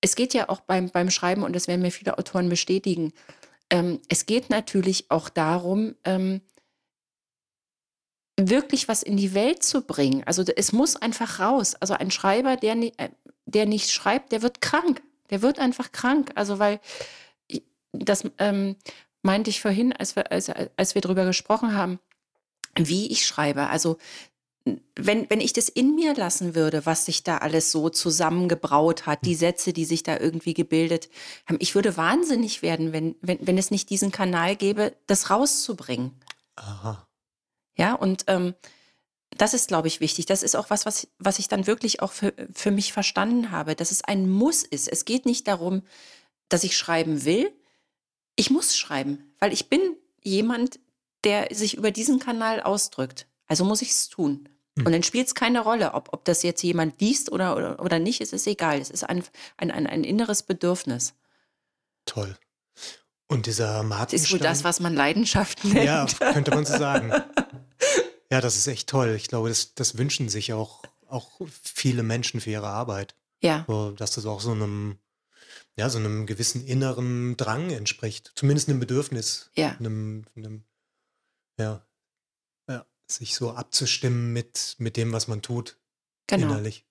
es geht ja auch beim, beim Schreiben, und das werden mir viele Autoren bestätigen, ähm, es geht natürlich auch darum, ähm, wirklich was in die Welt zu bringen. Also es muss einfach raus. Also ein Schreiber, der, äh, der nicht schreibt, der wird krank. Der wird einfach krank. Also weil das ähm, meinte ich vorhin, als wir, als, als wir darüber gesprochen haben, wie ich schreibe. Also wenn, wenn ich das in mir lassen würde, was sich da alles so zusammengebraut hat, die hm. Sätze, die sich da irgendwie gebildet haben, ich würde wahnsinnig werden, wenn, wenn, wenn es nicht diesen Kanal gäbe, das rauszubringen. Aha. Ja, und ähm, das ist, glaube ich, wichtig. Das ist auch was, was, was ich dann wirklich auch für, für mich verstanden habe, dass es ein Muss ist. Es geht nicht darum, dass ich schreiben will. Ich muss schreiben, weil ich bin jemand, der sich über diesen Kanal ausdrückt. Also muss ich es tun. Hm. Und dann spielt es keine Rolle, ob, ob das jetzt jemand liest oder, oder, oder nicht. Es ist egal. Es ist ein, ein, ein, ein inneres Bedürfnis. Toll. Und dieser Martin. Das ist wohl das, was man Leidenschaft nennt. Ja, könnte man so sagen. Ja, das ist echt toll. Ich glaube, das, das wünschen sich auch, auch viele Menschen für ihre Arbeit. Ja. So, dass das auch so einem, ja, so einem gewissen inneren Drang entspricht. Zumindest einem Bedürfnis. Ja. Einem, einem ja, ja, sich so abzustimmen mit, mit dem, was man tut. Genau. Innerlich.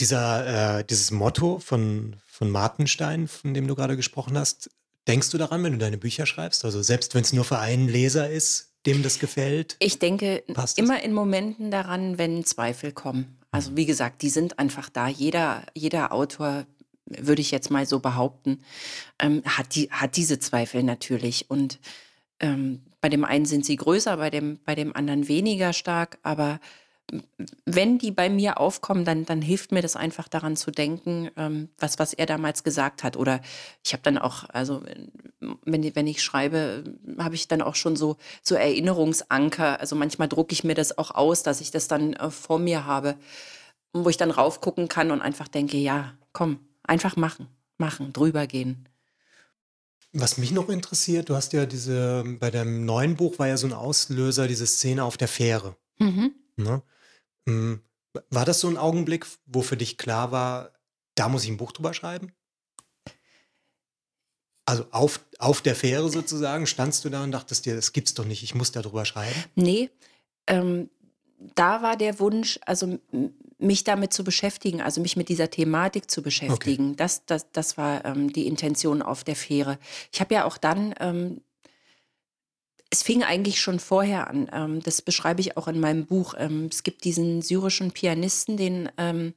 Dieser, äh, dieses Motto von, von Martenstein, von dem du gerade gesprochen hast, denkst du daran, wenn du deine Bücher schreibst? Also selbst wenn es nur für einen Leser ist, dem das gefällt? Ich denke immer in Momenten daran, wenn Zweifel kommen. Also wie gesagt, die sind einfach da. Jeder, jeder Autor, würde ich jetzt mal so behaupten, ähm, hat, die, hat diese Zweifel natürlich. Und ähm, bei dem einen sind sie größer, bei dem, bei dem anderen weniger stark. Aber wenn die bei mir aufkommen, dann, dann hilft mir das einfach daran zu denken, ähm, was, was er damals gesagt hat. Oder ich habe dann auch, also wenn, wenn ich schreibe, habe ich dann auch schon so, so Erinnerungsanker. Also manchmal drucke ich mir das auch aus, dass ich das dann äh, vor mir habe, wo ich dann raufgucken kann und einfach denke, ja, komm, einfach machen, machen, drüber gehen. Was mich noch interessiert, du hast ja diese, bei deinem neuen Buch war ja so ein Auslöser, diese Szene auf der Fähre. Mhm. Ne? Hm, war das so ein Augenblick, wo für dich klar war, da muss ich ein Buch drüber schreiben? Also auf, auf der Fähre sozusagen, standst du da und dachtest dir, das gibt's doch nicht, ich muss da drüber schreiben? Nee, ähm, da war der Wunsch, also mich damit zu beschäftigen, also mich mit dieser Thematik zu beschäftigen. Okay. Das, das, das war ähm, die Intention auf der Fähre. Ich habe ja auch dann ähm, es fing eigentlich schon vorher an. Ähm, das beschreibe ich auch in meinem Buch. Ähm, es gibt diesen syrischen Pianisten, den ähm,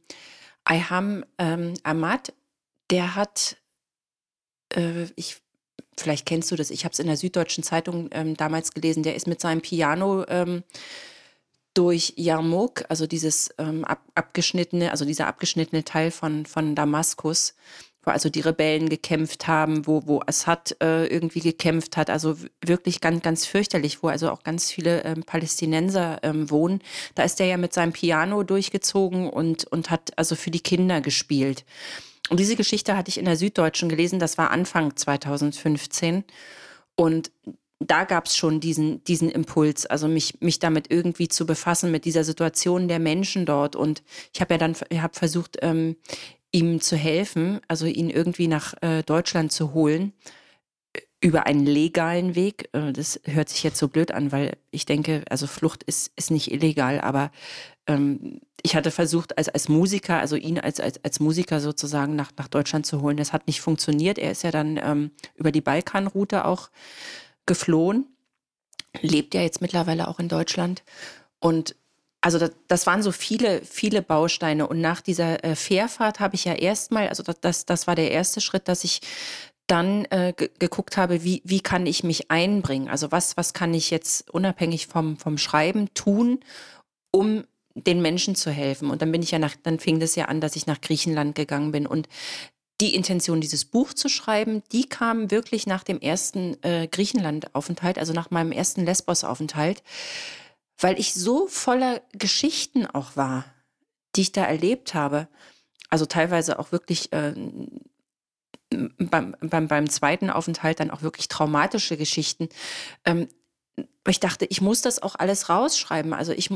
Ayham ähm, Ahmad, der hat, äh, ich, vielleicht kennst du das, ich habe es in der Süddeutschen Zeitung ähm, damals gelesen, der ist mit seinem Piano ähm, durch Yarmouk, also dieses ab, abgeschnittene, also dieser abgeschnittene Teil von, von Damaskus, wo also die Rebellen gekämpft haben, wo, wo Assad äh, irgendwie gekämpft hat, also wirklich ganz, ganz fürchterlich, wo also auch ganz viele ähm, Palästinenser ähm, wohnen. Da ist er ja mit seinem Piano durchgezogen und, und hat also für die Kinder gespielt. Und diese Geschichte hatte ich in der Süddeutschen gelesen, das war Anfang 2015. Und da gab es schon diesen, diesen Impuls, also mich, mich damit irgendwie zu befassen, mit dieser Situation der Menschen dort. Und ich habe ja dann hab versucht, ähm, ihm zu helfen, also ihn irgendwie nach äh, Deutschland zu holen über einen legalen Weg. Äh, das hört sich jetzt so blöd an, weil ich denke, also Flucht ist, ist nicht illegal, aber ähm, ich hatte versucht, als, als Musiker, also ihn als, als, als Musiker sozusagen nach, nach Deutschland zu holen. Das hat nicht funktioniert. Er ist ja dann ähm, über die Balkanroute auch geflohen, lebt ja jetzt mittlerweile auch in Deutschland. Und also das, das, waren so viele, viele Bausteine. Und nach dieser äh, Fährfahrt habe ich ja erstmal, also das, das, war der erste Schritt, dass ich dann äh, geguckt habe, wie, wie kann ich mich einbringen? Also was, was kann ich jetzt unabhängig vom, vom Schreiben tun, um den Menschen zu helfen. Und dann bin ich ja nach, dann fing das ja an, dass ich nach Griechenland gegangen bin. Und die Intention, dieses Buch zu schreiben, die kam wirklich nach dem ersten äh, Griechenland-Aufenthalt, also nach meinem ersten Lesbos-Aufenthalt, weil ich so voller Geschichten auch war, die ich da erlebt habe. Also teilweise auch wirklich äh, beim, beim, beim zweiten Aufenthalt dann auch wirklich traumatische Geschichten. Ähm, ich dachte, ich muss das auch alles rausschreiben. Also ich,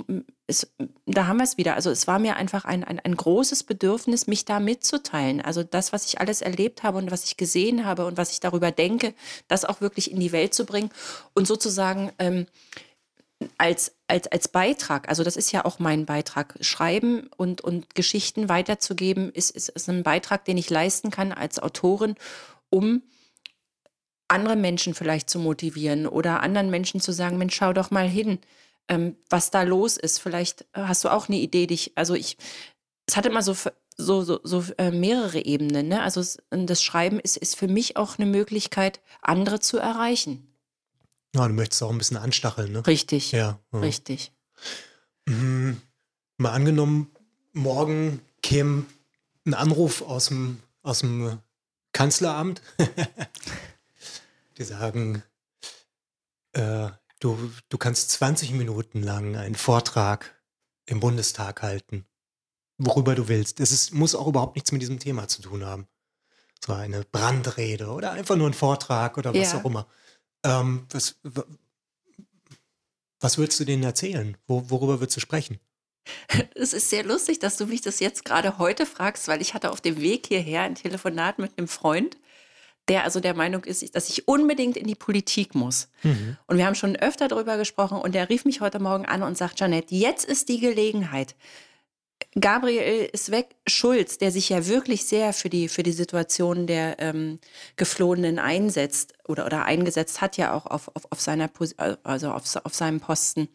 es, da haben wir es wieder. Also es war mir einfach ein, ein, ein großes Bedürfnis, mich da mitzuteilen. Also das, was ich alles erlebt habe und was ich gesehen habe und was ich darüber denke, das auch wirklich in die Welt zu bringen und sozusagen ähm, als, als, als Beitrag, also das ist ja auch mein Beitrag, Schreiben und, und Geschichten weiterzugeben, ist, ist, ist ein Beitrag, den ich leisten kann als Autorin, um andere Menschen vielleicht zu motivieren oder anderen Menschen zu sagen, Mensch, schau doch mal hin, ähm, was da los ist. Vielleicht äh, hast du auch eine Idee, dich, also ich, es hatte immer so, so, so, so äh, mehrere Ebenen. Ne? Also das Schreiben ist, ist für mich auch eine Möglichkeit, andere zu erreichen. Ja, du möchtest auch ein bisschen anstacheln, ne? Richtig. Ja. ja. Richtig. Mhm. Mal angenommen, morgen käme ein Anruf aus dem, aus dem Kanzleramt. Die sagen, äh, du, du kannst 20 Minuten lang einen Vortrag im Bundestag halten, worüber du willst. Es ist, muss auch überhaupt nichts mit diesem Thema zu tun haben. So eine Brandrede oder einfach nur ein Vortrag oder was ja. auch immer. Ähm, was, was würdest du denen erzählen? Wo, worüber würdest du sprechen? Es ist sehr lustig, dass du mich das jetzt gerade heute fragst, weil ich hatte auf dem Weg hierher ein Telefonat mit einem Freund, der also der Meinung ist, dass ich unbedingt in die Politik muss. Mhm. Und wir haben schon öfter darüber gesprochen und der rief mich heute Morgen an und sagt, Janet, jetzt ist die Gelegenheit. Gabriel ist weg. Schulz, der sich ja wirklich sehr für die, für die Situation der ähm, Geflohenen einsetzt oder, oder eingesetzt hat, ja auch auf, auf, auf seiner also auf, auf seinem Posten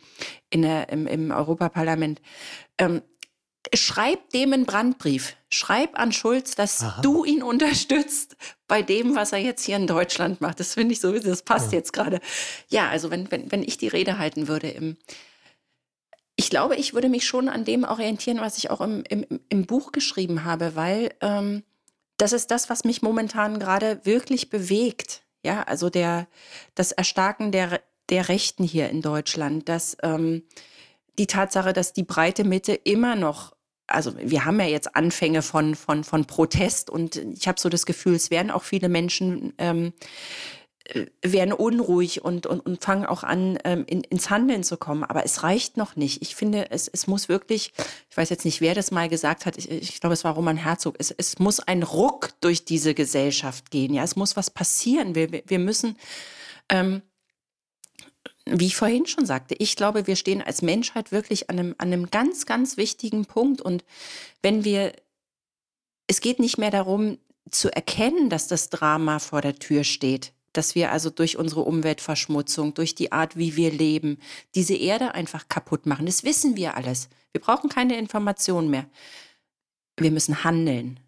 in der, im, im Europaparlament. Ähm, schreib dem einen Brandbrief. Schreib an Schulz, dass Aha. du ihn unterstützt bei dem, was er jetzt hier in Deutschland macht. Das finde ich so, das passt ja. jetzt gerade. Ja, also wenn, wenn, wenn ich die Rede halten würde im, ich glaube, ich würde mich schon an dem orientieren, was ich auch im, im, im Buch geschrieben habe, weil ähm, das ist das, was mich momentan gerade wirklich bewegt. Ja, also der, das Erstarken der, der Rechten hier in Deutschland, dass ähm, die Tatsache, dass die breite Mitte immer noch also wir haben ja jetzt Anfänge von, von, von Protest und ich habe so das Gefühl, es werden auch viele Menschen ähm, äh, werden unruhig und, und, und fangen auch an, ähm, in, ins Handeln zu kommen. Aber es reicht noch nicht. Ich finde, es, es muss wirklich, ich weiß jetzt nicht, wer das mal gesagt hat, ich, ich glaube, es war Roman Herzog, es, es muss ein Ruck durch diese Gesellschaft gehen. Ja, es muss was passieren. Wir, wir müssen, ähm, wie ich vorhin schon sagte, ich glaube, wir stehen als Menschheit wirklich an einem, an einem ganz, ganz wichtigen Punkt. Und wenn wir, es geht nicht mehr darum, zu erkennen, dass das Drama vor der Tür steht dass wir also durch unsere Umweltverschmutzung, durch die Art, wie wir leben, diese Erde einfach kaputt machen. Das wissen wir alles. Wir brauchen keine Informationen mehr. Wir müssen handeln.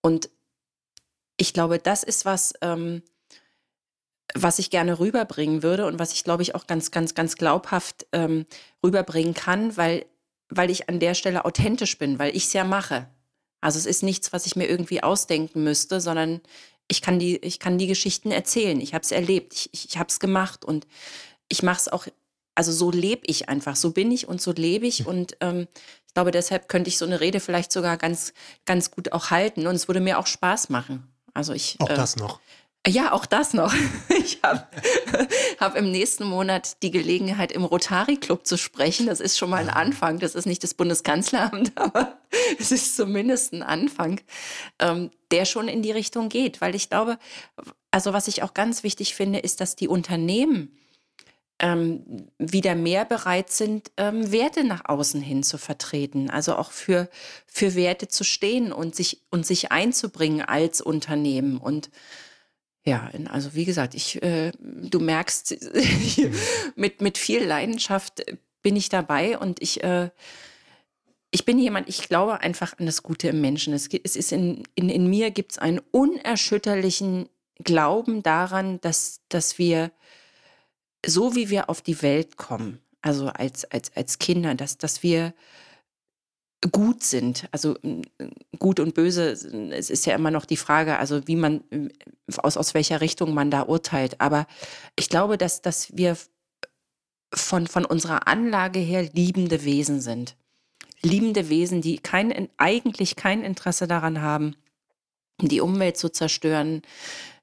Und ich glaube, das ist was, ähm, was ich gerne rüberbringen würde und was ich, glaube ich, auch ganz, ganz, ganz glaubhaft ähm, rüberbringen kann, weil, weil ich an der Stelle authentisch bin, weil ich es ja mache. Also es ist nichts, was ich mir irgendwie ausdenken müsste, sondern ich kann die, ich kann die Geschichten erzählen. Ich habe es erlebt, ich, ich, ich habe es gemacht und ich mache es auch, also so lebe ich einfach, so bin ich und so lebe ich. Und ähm, ich glaube, deshalb könnte ich so eine Rede vielleicht sogar ganz, ganz gut auch halten. Und es würde mir auch Spaß machen. Also ich. Auch äh, das noch. Ja, auch das noch. Ich habe hab im nächsten Monat die Gelegenheit, im Rotary Club zu sprechen. Das ist schon mal ein ah. Anfang. Das ist nicht das Bundeskanzleramt, aber es ist zumindest ein Anfang, ähm, der schon in die Richtung geht. Weil ich glaube, also was ich auch ganz wichtig finde, ist, dass die Unternehmen ähm, wieder mehr bereit sind, ähm, Werte nach außen hin zu vertreten. Also auch für, für Werte zu stehen und sich, und sich einzubringen als Unternehmen. Und ja, also wie gesagt, ich, äh, du merkst, mit, mit viel Leidenschaft bin ich dabei und ich, äh, ich bin jemand, ich glaube einfach an das Gute im Menschen. Es, es ist in, in, in mir gibt es einen unerschütterlichen Glauben daran, dass, dass wir, so wie wir auf die Welt kommen, also als, als, als Kinder, dass, dass wir gut sind. Also gut und böse, es ist ja immer noch die Frage, also wie man, aus, aus welcher Richtung man da urteilt. Aber ich glaube, dass, dass wir von, von unserer Anlage her liebende Wesen sind. Liebende Wesen, die kein, eigentlich kein Interesse daran haben, die Umwelt zu zerstören,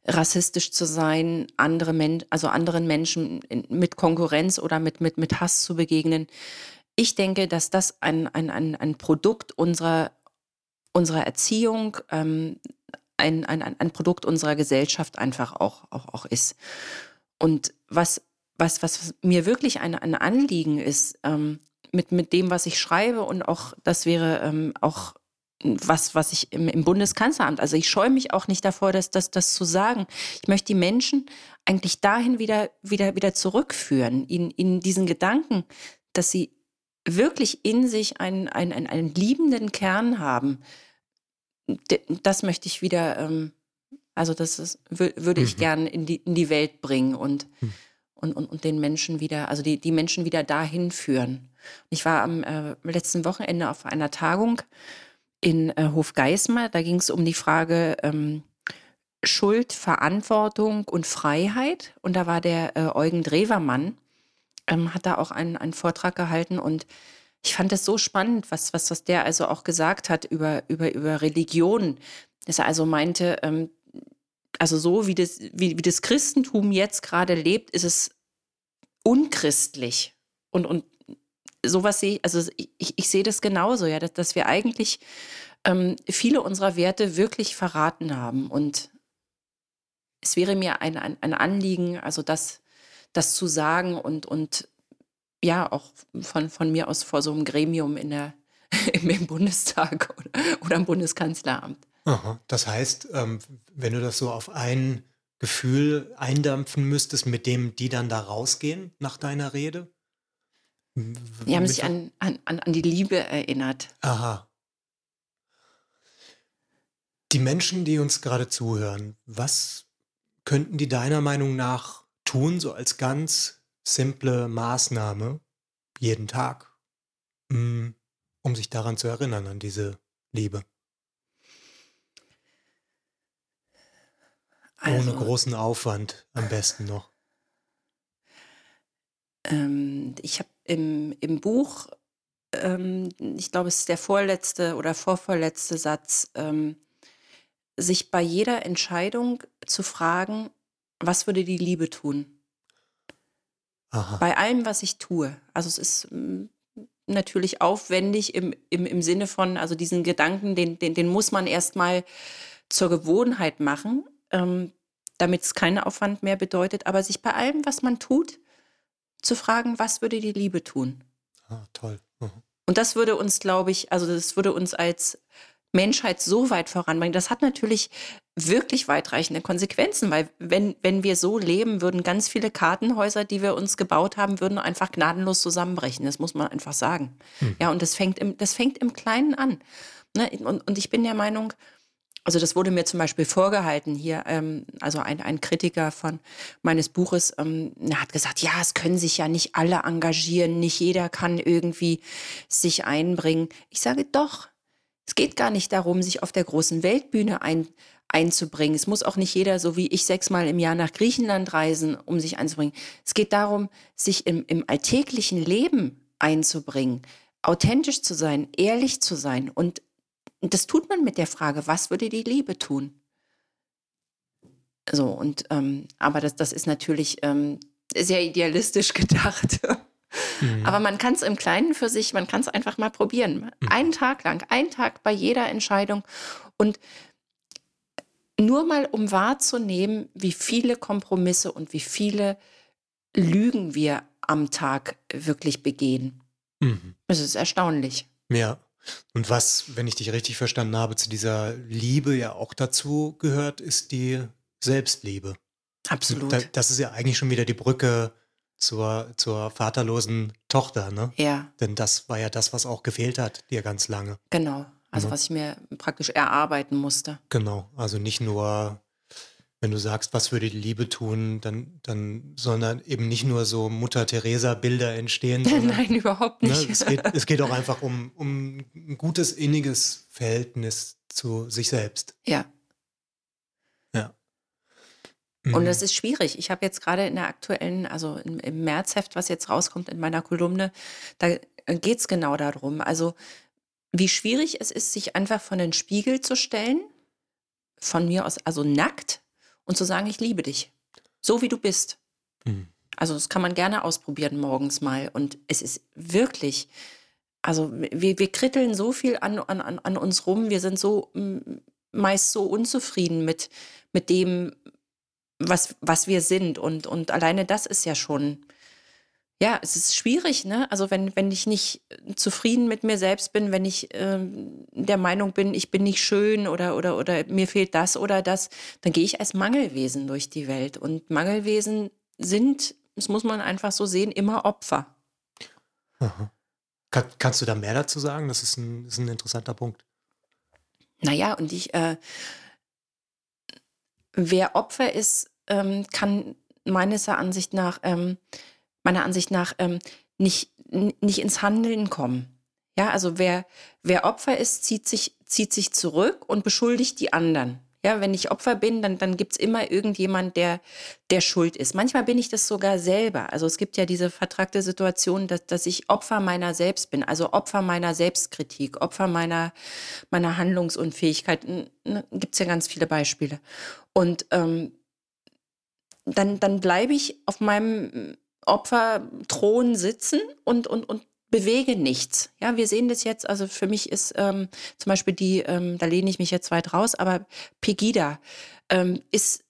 rassistisch zu sein, andere Men also anderen Menschen mit Konkurrenz oder mit, mit, mit Hass zu begegnen. Ich denke, dass das ein, ein, ein, ein Produkt unserer, unserer Erziehung, ähm, ein, ein, ein Produkt unserer Gesellschaft einfach auch, auch, auch ist. Und was, was, was mir wirklich ein, ein Anliegen ist, ähm, mit, mit dem, was ich schreibe und auch, das wäre ähm, auch was, was ich im, im, Bundeskanzleramt, also ich scheue mich auch nicht davor, das, das, das zu sagen. Ich möchte die Menschen eigentlich dahin wieder, wieder, wieder zurückführen, in, in diesen Gedanken, dass sie wirklich in sich einen, einen, einen, einen liebenden Kern haben. Das möchte ich wieder, ähm, also das ist, würde ich mhm. gerne in die, in die Welt bringen und, mhm. und, und, und den Menschen wieder, also die, die Menschen wieder dahin führen. Ich war am äh, letzten Wochenende auf einer Tagung in äh, Hofgeismar. Da ging es um die Frage ähm, Schuld, Verantwortung und Freiheit. Und da war der äh, Eugen Drewermann, ähm, hat da auch einen, einen Vortrag gehalten und ich fand das so spannend, was, was, was der also auch gesagt hat über, über, über Religion. Dass er also meinte, ähm, also so wie das, wie, wie das Christentum jetzt gerade lebt, ist es unchristlich. Und, und sowas sehe ich, also ich, ich sehe das genauso, ja, dass, dass wir eigentlich ähm, viele unserer Werte wirklich verraten haben. Und es wäre mir ein, ein, ein Anliegen, also das, das zu sagen und, und ja, auch von, von mir aus vor so einem Gremium in der, im, Bundestag oder, oder im Bundeskanzleramt. Aha. Das heißt, ähm, wenn du das so auf ein Gefühl eindampfen müsstest, mit dem die dann da rausgehen nach deiner Rede, die haben sich an, an, an die Liebe erinnert. Aha. Die Menschen, die uns gerade zuhören, was könnten die deiner Meinung nach tun, so als ganz simple Maßnahme, jeden Tag, mm, um sich daran zu erinnern, an diese Liebe? Also, Ohne großen Aufwand am besten noch. Ähm, ich habe im, im Buch, ähm, ich glaube, es ist der vorletzte oder vorvorletzte Satz, ähm, sich bei jeder Entscheidung zu fragen, was würde die Liebe tun? Aha. Bei allem, was ich tue. Also es ist mm, natürlich aufwendig im, im, im Sinne von, also diesen Gedanken, den, den, den muss man erstmal zur Gewohnheit machen, ähm, damit es keinen Aufwand mehr bedeutet. Aber sich bei allem, was man tut, zu fragen, was würde die Liebe tun? Ah, toll. Mhm. Und das würde uns, glaube ich, also das würde uns als Menschheit so weit voranbringen. Das hat natürlich wirklich weitreichende Konsequenzen, weil wenn, wenn wir so leben, würden ganz viele Kartenhäuser, die wir uns gebaut haben, würden einfach gnadenlos zusammenbrechen. Das muss man einfach sagen. Mhm. Ja, und das fängt im, das fängt im Kleinen an. Ne? Und, und ich bin der Meinung, also das wurde mir zum Beispiel vorgehalten hier, ähm, also ein, ein Kritiker von meines Buches, ähm, hat gesagt, ja, es können sich ja nicht alle engagieren, nicht jeder kann irgendwie sich einbringen. Ich sage doch, es geht gar nicht darum, sich auf der großen Weltbühne ein, einzubringen. Es muss auch nicht jeder, so wie ich, sechsmal im Jahr nach Griechenland reisen, um sich einzubringen. Es geht darum, sich im, im alltäglichen Leben einzubringen, authentisch zu sein, ehrlich zu sein und das tut man mit der Frage, was würde die Liebe tun? So, und ähm, aber das, das ist natürlich ähm, sehr idealistisch gedacht. Mhm. Aber man kann es im Kleinen für sich, man kann es einfach mal probieren. Mhm. Einen Tag lang, einen Tag bei jeder Entscheidung. Und nur mal um wahrzunehmen, wie viele Kompromisse und wie viele Lügen wir am Tag wirklich begehen. Mhm. Ist erstaunlich. Ja. Und was, wenn ich dich richtig verstanden habe, zu dieser Liebe ja auch dazu gehört, ist die Selbstliebe. Absolut. Das ist ja eigentlich schon wieder die Brücke zur, zur vaterlosen Tochter, ne? Ja. Denn das war ja das, was auch gefehlt hat, dir ganz lange. Genau. Also ja. was ich mir praktisch erarbeiten musste. Genau. Also nicht nur wenn du sagst, was würde die Liebe tun, dann, dann sollen eben nicht nur so Mutter Teresa-Bilder entstehen. Sondern, Nein, überhaupt nicht. Ne, es, geht, es geht auch einfach um, um ein gutes, inniges Verhältnis zu sich selbst. Ja. Und Mhm. das ist schwierig. Ich habe jetzt gerade in der aktuellen, also im, im Märzheft, was jetzt rauskommt in meiner Kolumne, da geht es genau darum. Also wie schwierig es ist, sich einfach vor den Spiegel zu stellen, von mir aus, also nackt, und zu sagen, ich liebe dich. So wie du bist. Mhm. Also das kann man gerne ausprobieren morgens mal. Und es ist wirklich, also wir, wir kritteln so viel an, an, an uns rum. Wir sind so meist so unzufrieden mit, mit dem, was, was wir sind. Und, und alleine das ist ja schon, ja, es ist schwierig, ne? Also wenn, wenn ich nicht zufrieden mit mir selbst bin, wenn ich ähm, der Meinung bin, ich bin nicht schön oder, oder, oder mir fehlt das oder das, dann gehe ich als Mangelwesen durch die Welt. Und Mangelwesen sind, das muss man einfach so sehen, immer Opfer. Aha. Kann, kannst du da mehr dazu sagen? Das ist ein, ist ein interessanter Punkt. Naja, und ich, äh, wer Opfer ist, ähm, kann meines Ansicht nach, ähm, meiner Ansicht nach ähm, nicht, nicht ins Handeln kommen. Ja, also wer, wer Opfer ist, zieht sich, zieht sich zurück und beschuldigt die anderen. Ja, wenn ich Opfer bin, dann, dann gibt es immer irgendjemand, der, der schuld ist. Manchmal bin ich das sogar selber. Also es gibt ja diese vertragte Situation, dass, dass ich Opfer meiner selbst bin, also Opfer meiner Selbstkritik, Opfer meiner, meiner Handlungsunfähigkeit. Gibt es ja ganz viele Beispiele. Und ähm, dann, dann bleibe ich auf meinem Opferthron sitzen und, und, und bewege nichts. Ja, wir sehen das jetzt, also für mich ist ähm, zum Beispiel die, ähm, da lehne ich mich jetzt weit raus, aber Pegida ähm, ist,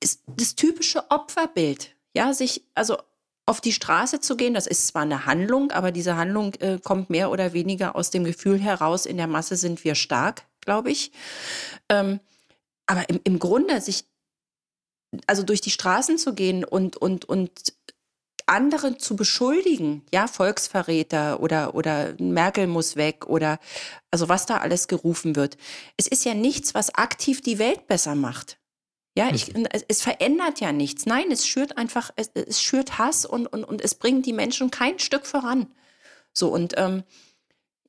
ist das typische Opferbild. Ja, sich, also auf die Straße zu gehen, das ist zwar eine Handlung, aber diese Handlung äh, kommt mehr oder weniger aus dem Gefühl heraus, in der Masse sind wir stark, glaube ich. Ähm, aber im, im Grunde sich also durch die Straßen zu gehen und, und, und andere zu beschuldigen, ja, Volksverräter oder, oder Merkel muss weg oder also was da alles gerufen wird. Es ist ja nichts, was aktiv die Welt besser macht. Ja, ich, es, verändert ja nichts. Nein, es schürt einfach, es, es schürt Hass und, und, und es bringt die Menschen kein Stück voran. So, und ähm,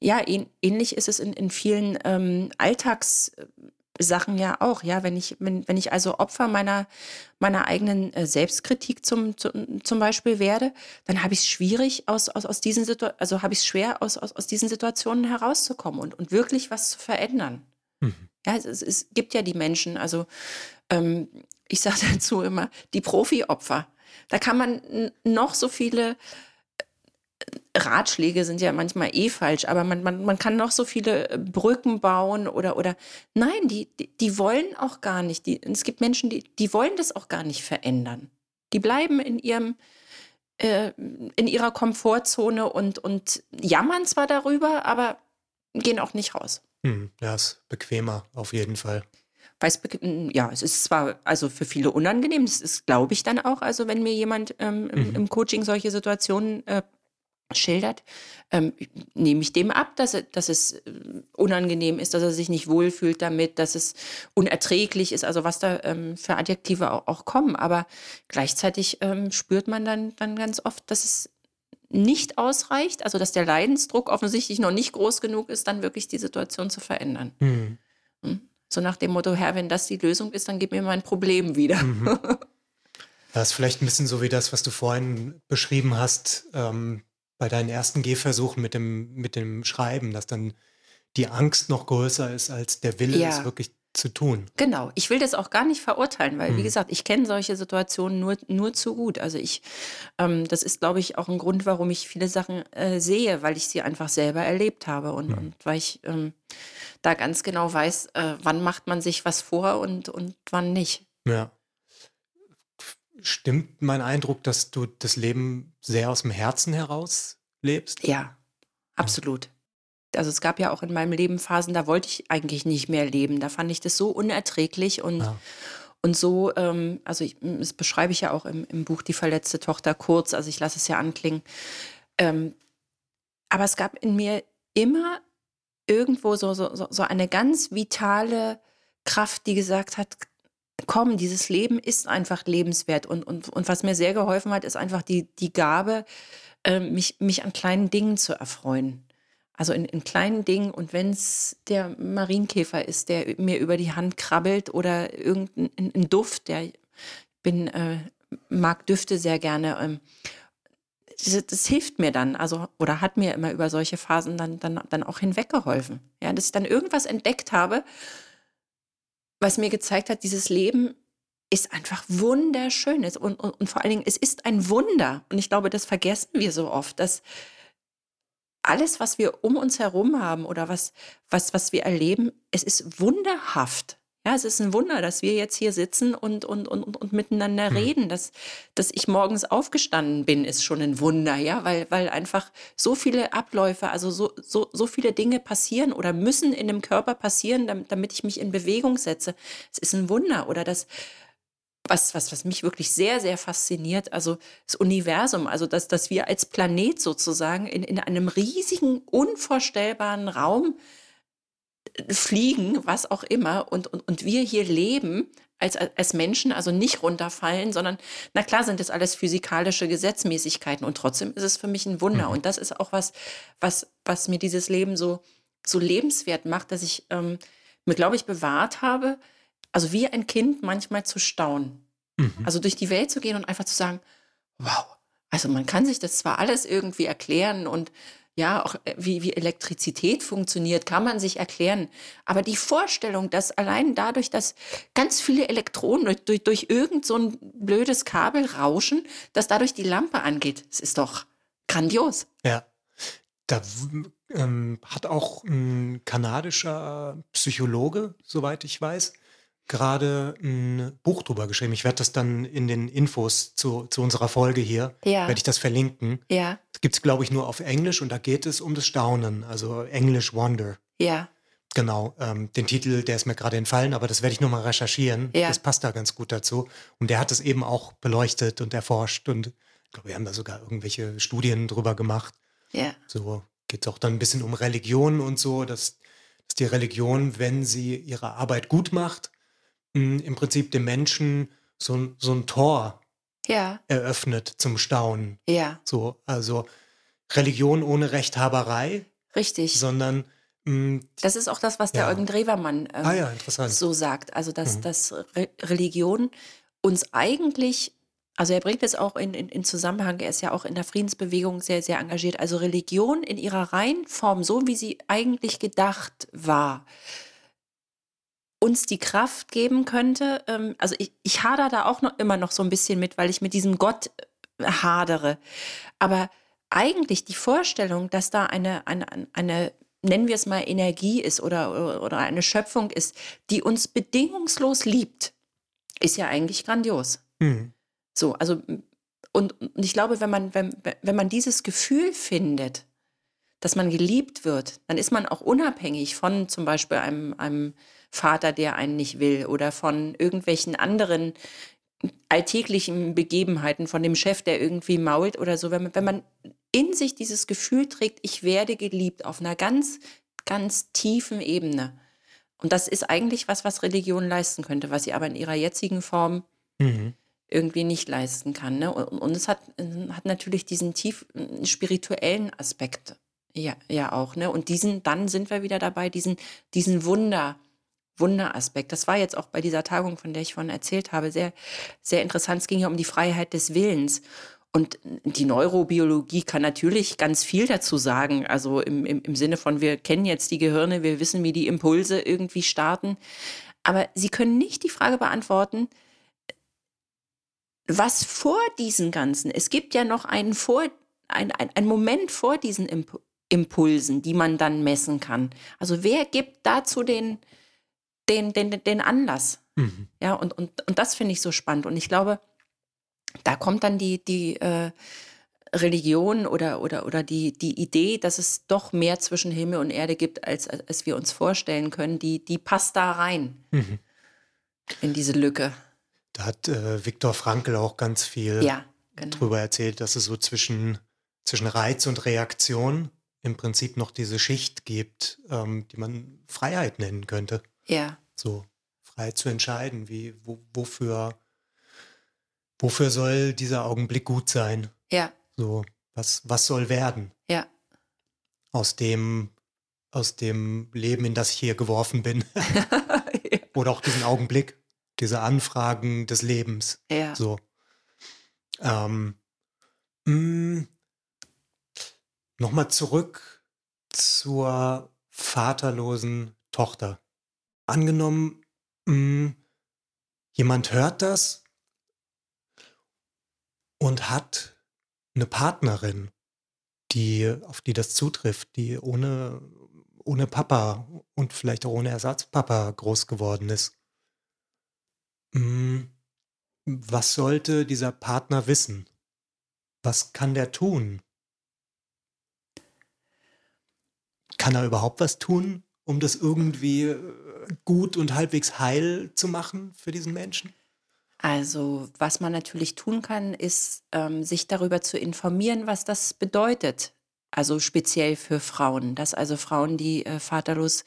ja, ähn, ähnlich ist es in, in vielen ähm, Alltags. Sachen ja auch, ja, wenn ich, wenn, wenn ich also Opfer meiner, meiner eigenen äh, Selbstkritik zum, zum, zum Beispiel werde, dann habe ich es schwierig, aus, aus, aus diesen Situ also habe ich es schwer, aus, aus, aus diesen Situationen herauszukommen und, und wirklich was zu verändern. Mhm. Ja, es, es, es gibt ja die Menschen, also ähm, ich sage dazu immer, die Profi-Opfer. Da kann man noch so viele Ratschläge sind ja manchmal eh falsch, aber man, man, man kann noch so viele Brücken bauen oder, oder nein, die, die, wollen auch gar nicht. Die, es gibt Menschen, die, die wollen das auch gar nicht verändern. Die bleiben in ihrem äh, in ihrer Komfortzone und, und jammern zwar darüber, aber gehen auch nicht raus. Hm, ja, ist bequemer auf jeden Fall. Weil es, ja, es ist zwar also für viele unangenehm, das ist, glaube ich, dann auch, also wenn mir jemand ähm, im, Mhm. im Coaching solche Situationen äh, schildert, ähm, nehme ich dem ab, dass, dass es äh, unangenehm ist, dass er sich nicht wohlfühlt damit, dass es unerträglich ist, also was da ähm, für Adjektive auch, auch kommen. Aber gleichzeitig ähm, spürt man dann, dann ganz oft, dass es nicht ausreicht, also dass der Leidensdruck offensichtlich noch nicht groß genug ist, dann wirklich die Situation zu verändern. Hm. So nach dem Motto, Herr, wenn das die Lösung ist, dann gib mir mein Problem wieder. Mhm. Das ist vielleicht ein bisschen so wie das, was du vorhin beschrieben hast ähm, bei deinen ersten Gehversuchen mit dem, mit dem Schreiben, dass dann die Angst noch größer ist als der Wille, Ja. es wirklich zu tun. Genau. Ich will das auch gar nicht verurteilen, weil, wie Mhm. gesagt, ich kenne solche Situationen nur, nur zu gut. Also ich, ähm, das ist, glaube ich, auch ein Grund, warum ich viele Sachen äh, sehe, weil ich sie einfach selber erlebt habe und, Mhm. und weil ich ähm, da ganz genau weiß, äh, wann macht man sich was vor und, und wann nicht. Ja. Stimmt mein Eindruck, dass du das Leben sehr aus dem Herzen heraus lebst? Ja, absolut. Also es gab ja auch in meinem Leben Phasen, da wollte ich eigentlich nicht mehr leben. Da fand ich das so unerträglich und, Ja. und so, ähm, also ich, das beschreibe ich ja auch im, im Buch Die verletzte Tochter kurz, also ich lasse es ja anklingen. Ähm, aber es gab in mir immer irgendwo so, so, so so eine ganz vitale Kraft, die gesagt hat, komm, dieses Leben ist einfach lebenswert. Und, und, und was mir sehr geholfen hat, ist einfach die, die Gabe, äh, mich, mich an kleinen Dingen zu erfreuen. Also in, in kleinen Dingen und wenn es der Marienkäfer ist, der mir über die Hand krabbelt oder irgendein Duft, der bin, äh, mag Düfte sehr gerne. Ähm, das, das, hilft mir dann, also oder hat mir immer über solche Phasen dann, dann, dann auch hinweggeholfen. Ja, dass ich dann irgendwas entdeckt habe, was mir gezeigt hat, dieses Leben ist einfach wunderschön. Und, und, und vor allen Dingen, es ist ein Wunder. Und ich glaube, das vergessen wir so oft, dass alles, was wir um uns herum haben oder was, was, was wir erleben, es ist wunderhaft. Ja, es ist ein Wunder, dass wir jetzt hier sitzen und, und, und, und miteinander mhm. reden. Dass, dass ich morgens aufgestanden bin, ist schon ein Wunder, ja, weil, weil einfach so viele Abläufe, also so, so, so viele Dinge passieren oder müssen in dem Körper passieren, damit, damit ich mich in Bewegung setze. Es ist ein Wunder. Oder dass, was, was, was mich wirklich sehr, sehr fasziniert, also das Universum, also dass, dass wir als Planet sozusagen in, in einem riesigen, unvorstellbaren Raum äh, fliegen, was auch immer, und, und, und wir hier leben als, als Menschen, also nicht runterfallen, sondern, na klar sind das alles physikalische Gesetzmäßigkeiten und trotzdem ist es für mich ein Wunder. Mhm. Und das ist auch was, was, was mir dieses Leben so, so lebenswert macht, dass ich ähm, mir, glaube ich, bewahrt habe, also wie ein Kind manchmal zu staunen. Mhm. Also durch die Welt zu gehen und einfach zu sagen, wow, also man kann sich das zwar alles irgendwie erklären und ja, auch äh, wie, wie Elektrizität funktioniert, kann man sich erklären. Aber die Vorstellung, dass allein dadurch, dass ganz viele Elektronen durch, durch, durch irgend so ein blödes Kabel rauschen, dass dadurch die Lampe angeht, das ist doch grandios. Ja. Da ähm, hat auch ein kanadischer Psychologe, soweit ich weiß, gerade ein Buch drüber geschrieben. Ich werde das dann in den Infos zu, zu unserer Folge hier, ja. werde ich das verlinken. Ja. Das gibt es, glaube ich, nur auf Englisch und da geht es um das Staunen, also English Wonder. Ja. Genau, ähm, den Titel, der ist mir gerade entfallen, aber das werde ich nochmal recherchieren. Ja. Das passt da ganz gut dazu. Und der hat es eben auch beleuchtet und erforscht und ich glaube, wir haben da sogar irgendwelche Studien drüber gemacht. Ja. So geht es auch dann ein bisschen um Religion und so, dass, dass die Religion, wenn sie ihre Arbeit gut macht, im Prinzip dem Menschen so, so ein Tor ja. eröffnet zum Staunen. Ja. So, also Religion ohne Rechthaberei. Richtig. Sondern mh, das ist auch das, was der ja. Eugen Drewermann ähm, ah, ja, so sagt. Also, dass, mhm. dass Re Religion uns eigentlich, also er bringt es auch in, in, in, Zusammenhang, er ist ja auch in der Friedensbewegung sehr, sehr engagiert. Also Religion in ihrer reinen Form, so wie sie eigentlich gedacht war, uns die Kraft geben könnte. Ähm, also ich, ich hader da auch noch immer noch so ein bisschen mit, weil ich mit diesem Gott äh, hadere. Aber eigentlich die Vorstellung, dass da eine, eine, eine nennen wir es mal Energie ist oder, oder eine Schöpfung ist, die uns bedingungslos liebt, ist ja eigentlich grandios. Mhm. So, also und, und ich glaube, wenn man, wenn, wenn man dieses Gefühl findet, dass man geliebt wird, dann ist man auch unabhängig von zum Beispiel einem, einem Vater, der einen nicht will oder von irgendwelchen anderen alltäglichen Begebenheiten, von dem Chef, der irgendwie mault oder so. Wenn man, wenn man in sich dieses Gefühl trägt, ich werde geliebt auf einer ganz, ganz tiefen Ebene. Und das ist eigentlich was, was Religion leisten könnte, was sie aber in ihrer jetzigen Form mhm. irgendwie nicht leisten kann. Ne? Und, und, es hat, hat natürlich diesen tief spirituellen Aspekt ja, ja auch. Ne? Und diesen, dann sind wir wieder dabei, diesen, diesen Wunder, Wunderaspekt. Das war jetzt auch bei dieser Tagung, von der ich vorhin erzählt habe, sehr, sehr interessant. Es ging ja um die Freiheit des Willens. Und die Neurobiologie kann natürlich ganz viel dazu sagen. Also im, im, im Sinne von, wir kennen jetzt die Gehirne, wir wissen, wie die Impulse irgendwie starten. Aber sie können nicht die Frage beantworten, was vor diesen ganzen, es gibt ja noch einen, vor, ein, ein, ein Moment vor diesen Impulsen, die man dann messen kann. Also wer gibt dazu den, den, den, den Anlass. Mhm. Ja, und, und, und das finde ich so spannend. Und ich glaube, da kommt dann die, die äh, Religion oder, oder, oder die, die Idee, dass es doch mehr zwischen Himmel und Erde gibt, als, als wir uns vorstellen können, die, die passt da rein mhm. in diese Lücke. Da hat äh, Viktor Frankl auch ganz viel ja, genau. drüber erzählt, dass es so zwischen, zwischen Reiz und Reaktion im Prinzip noch diese Schicht gibt, ähm, die man Freiheit nennen könnte. Ja. So frei zu entscheiden, wie, wo, wofür, wofür soll dieser Augenblick gut sein? Ja. So, was, was soll werden? Ja. Aus dem, aus dem Leben, in das ich hier geworfen bin. ja. Oder auch diesen Augenblick, diese Anfragen des Lebens. Ja. So. Ähm, mm, Nochmal zurück zur vaterlosen Tochter. Angenommen, mh, mm, jemand hört das und hat eine Partnerin, die, auf die das zutrifft, die ohne, ohne Papa und vielleicht auch ohne Ersatzpapa groß geworden ist. Hm, was sollte dieser Partner wissen? Was kann der tun? Kann er überhaupt was tun, um das irgendwie äh, gut und halbwegs heil zu machen für diesen Menschen? Also, was man natürlich tun kann, ist, ähm, sich darüber zu informieren, was das bedeutet. Also speziell für Frauen, dass also Frauen, die äh, vaterlos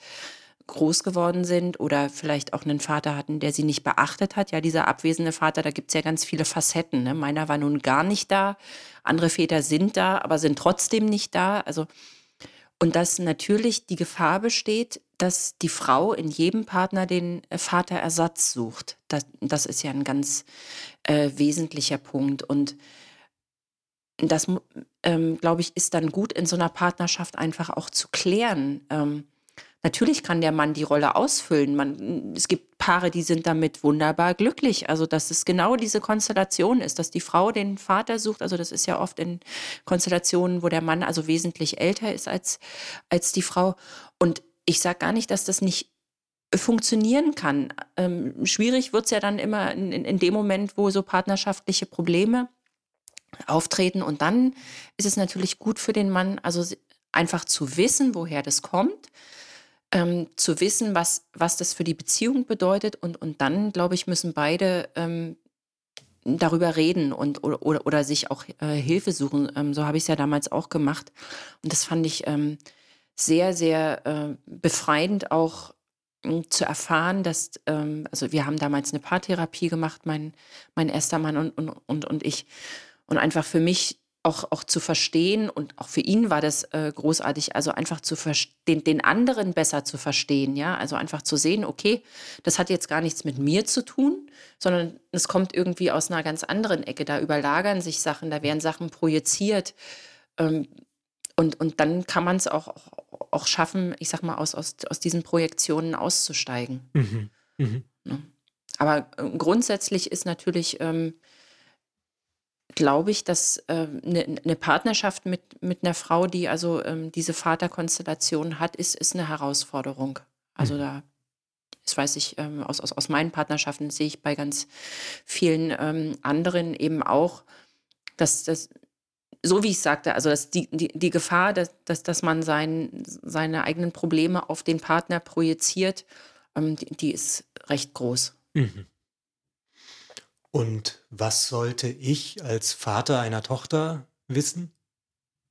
groß geworden sind oder vielleicht auch einen Vater hatten, der sie nicht beachtet hat. Ja, dieser abwesende Vater, da gibt es ja ganz viele Facetten. Ne? Meiner war nun gar nicht da, andere Väter sind da, aber sind trotzdem nicht da. Also und dass natürlich die Gefahr besteht, dass die Frau in jedem Partner den äh, Vaterersatz sucht. Das, das ist ja ein ganz äh, wesentlicher Punkt. Und das, ähm, glaube ich, ist dann gut in so einer Partnerschaft einfach auch zu klären. Ähm, Natürlich kann der Mann die Rolle ausfüllen. Man, es gibt Paare, die sind damit wunderbar glücklich. Also, dass es genau diese Konstellation ist, dass die Frau den Vater sucht. Also, das ist ja oft in Konstellationen, wo der Mann also wesentlich älter ist als, als die Frau. Und ich sage gar nicht, dass das nicht funktionieren kann. Ähm, schwierig wird es ja dann immer in, in, in dem Moment, wo so partnerschaftliche Probleme auftreten. Und dann ist es natürlich gut für den Mann, also einfach zu wissen, woher das kommt ähm, zu wissen, was, was das für die Beziehung bedeutet. Und, und dann, glaube ich, müssen beide ähm, darüber reden und oder, oder, oder sich auch äh, Hilfe suchen. Ähm, so habe ich es ja damals auch gemacht. Und das fand ich ähm, sehr, sehr äh, befreiend auch äh, zu erfahren, dass, ähm, also wir haben damals eine Paartherapie gemacht, mein, mein erster Mann und, und, und, und ich. Und einfach für mich auch, auch zu verstehen und auch für ihn war das äh, großartig, also einfach zu den, den anderen besser zu verstehen, ja, also einfach zu sehen, okay, das hat jetzt gar nichts mit mir zu tun, sondern es kommt irgendwie aus einer ganz anderen Ecke, da überlagern sich Sachen, da werden Sachen projiziert ähm, und, und dann kann man es auch, auch, auch, schaffen, ich sag mal, aus, aus, aus diesen Projektionen auszusteigen. Mhm. Mhm. Aber äh, grundsätzlich ist natürlich ähm, glaube ich, dass äh, eine, eine Partnerschaft mit, mit einer Frau, die also ähm, diese Vaterkonstellation hat, ist, ist eine Herausforderung. Also mhm. da, das weiß ich, ähm, aus, aus, aus meinen Partnerschaften sehe ich bei ganz vielen ähm, anderen eben auch, dass das, so wie ich sagte, also dass die, die, die Gefahr, dass, dass, dass man sein, seine eigenen Probleme auf den Partner projiziert, ähm, die, die, ist recht groß. Mhm. Und was sollte ich als Vater einer Tochter wissen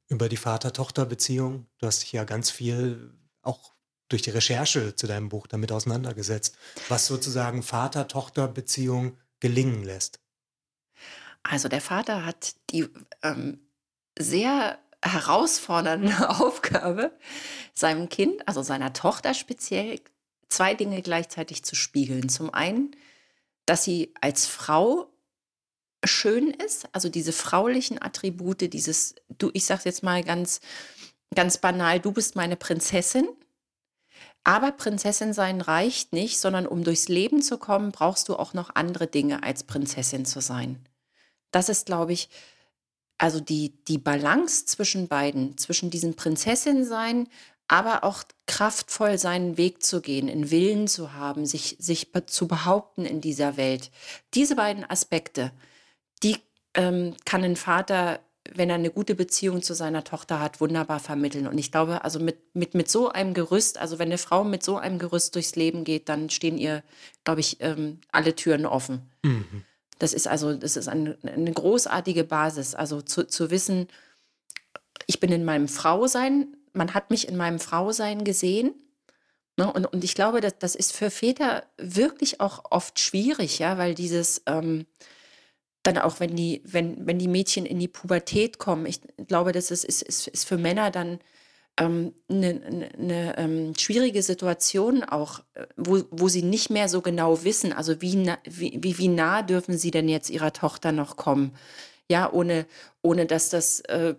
über die Vater-Tochter-Beziehung? Du hast dich ja ganz viel auch durch die Recherche zu deinem Buch damit auseinandergesetzt, was sozusagen Vater-Tochter-Beziehung gelingen lässt. Also der Vater hat die ähm, sehr herausfordernde Aufgabe, seinem Kind, also seiner Tochter speziell, zwei Dinge gleichzeitig zu spiegeln. Zum einen dass sie als Frau schön ist, also diese fraulichen Attribute, dieses, du, ich sag's jetzt mal ganz, ganz banal, du bist meine Prinzessin. Aber Prinzessin sein reicht nicht, sondern um durchs Leben zu kommen, brauchst du auch noch andere Dinge als Prinzessin zu sein. Das ist, glaube ich, also die, die Balance zwischen beiden, zwischen diesem Prinzessin sein aber auch kraftvoll seinen Weg zu gehen, in Willen zu haben, sich, sich zu behaupten in dieser Welt. Diese beiden Aspekte, die ähm, kann ein Vater, wenn er eine gute Beziehung zu seiner Tochter hat, wunderbar vermitteln. Und ich glaube, also mit, mit, mit so einem Gerüst, also wenn eine Frau mit so einem Gerüst durchs Leben geht, dann stehen ihr, glaube ich, ähm, alle Türen offen. Mhm. Das ist also, das ist eine, eine großartige Basis. Also zu, zu wissen, ich bin in meinem Frausein man hat mich in meinem Frausein gesehen Ne? Und, und ich glaube, dass, das ist für Väter wirklich auch oft schwierig, ja, weil dieses ähm, dann auch, wenn die, wenn, wenn die Mädchen in die Pubertät kommen, ich glaube, das ist, ist, ist, ist für Männer dann ähm, eine, eine, eine ähm, schwierige Situation auch, äh, wo, wo sie nicht mehr so genau wissen, also wie, na, wie, wie, wie nah dürfen sie denn jetzt ihrer Tochter noch kommen, ja, ohne, ohne dass das äh,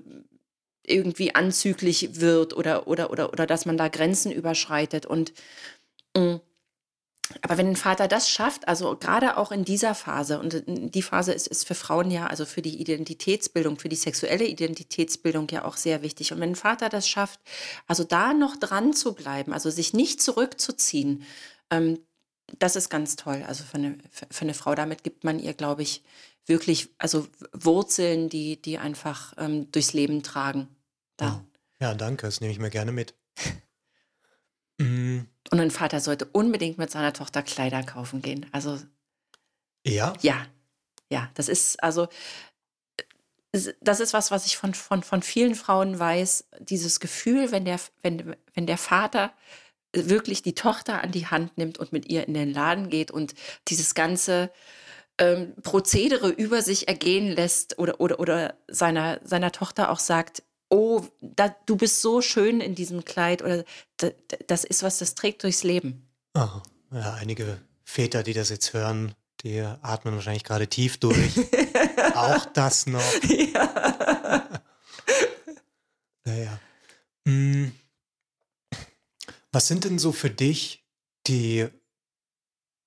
irgendwie anzüglich wird oder, oder, oder, oder dass man da Grenzen überschreitet. Und mm, aber wenn ein Vater das schafft, also gerade auch in dieser Phase, und die Phase ist, ist für Frauen ja, also für die Identitätsbildung, für die sexuelle Identitätsbildung ja auch sehr wichtig. Und wenn ein Vater das schafft, also da noch dran zu bleiben, also sich nicht zurückzuziehen, ähm, das ist ganz toll. Also für eine, für eine Frau, damit gibt man ihr, glaube ich, wirklich, also Wurzeln, die, die einfach ähm, durchs Leben tragen. Dann. Ja, danke, das nehme ich mir gerne mit. mm. Und ein Vater sollte unbedingt mit seiner Tochter Kleider kaufen gehen. Also. Ja? Ja. Ja, das ist, also, das ist was, was ich von, von, von vielen Frauen weiß. Dieses Gefühl, wenn der, wenn, wenn der Vater wirklich die Tochter an die Hand nimmt und mit ihr in den Laden geht und dieses ganze ähm, Prozedere über sich ergehen lässt oder, oder, oder seiner, seiner Tochter auch sagt, oh, da, du bist so schön in diesem Kleid oder da, das ist was, das trägt durchs Leben. Aha. Ja, einige Väter, die das jetzt hören, die atmen wahrscheinlich gerade tief durch. Auch das noch. Ja. naja. Hm. Was sind denn so für dich die,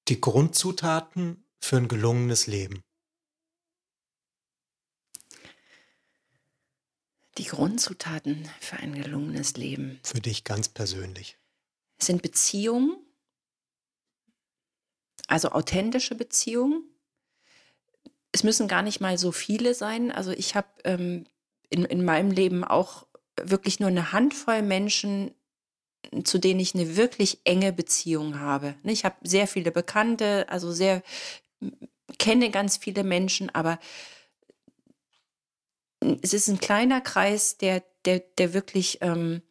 die Grundzutaten für ein gelungenes Leben? Die Grundzutaten für ein gelungenes Leben. Für dich ganz persönlich. Sind Beziehungen, also authentische Beziehungen. Es müssen gar nicht mal so viele sein. Also ich habe ähm, in, in meinem Leben auch wirklich nur eine Handvoll Menschen, zu denen ich eine wirklich enge Beziehung habe. Ich habe sehr viele Bekannte, also sehr kenne ganz viele Menschen, aber es ist ein kleiner Kreis, der, der, der wirklich, ähm,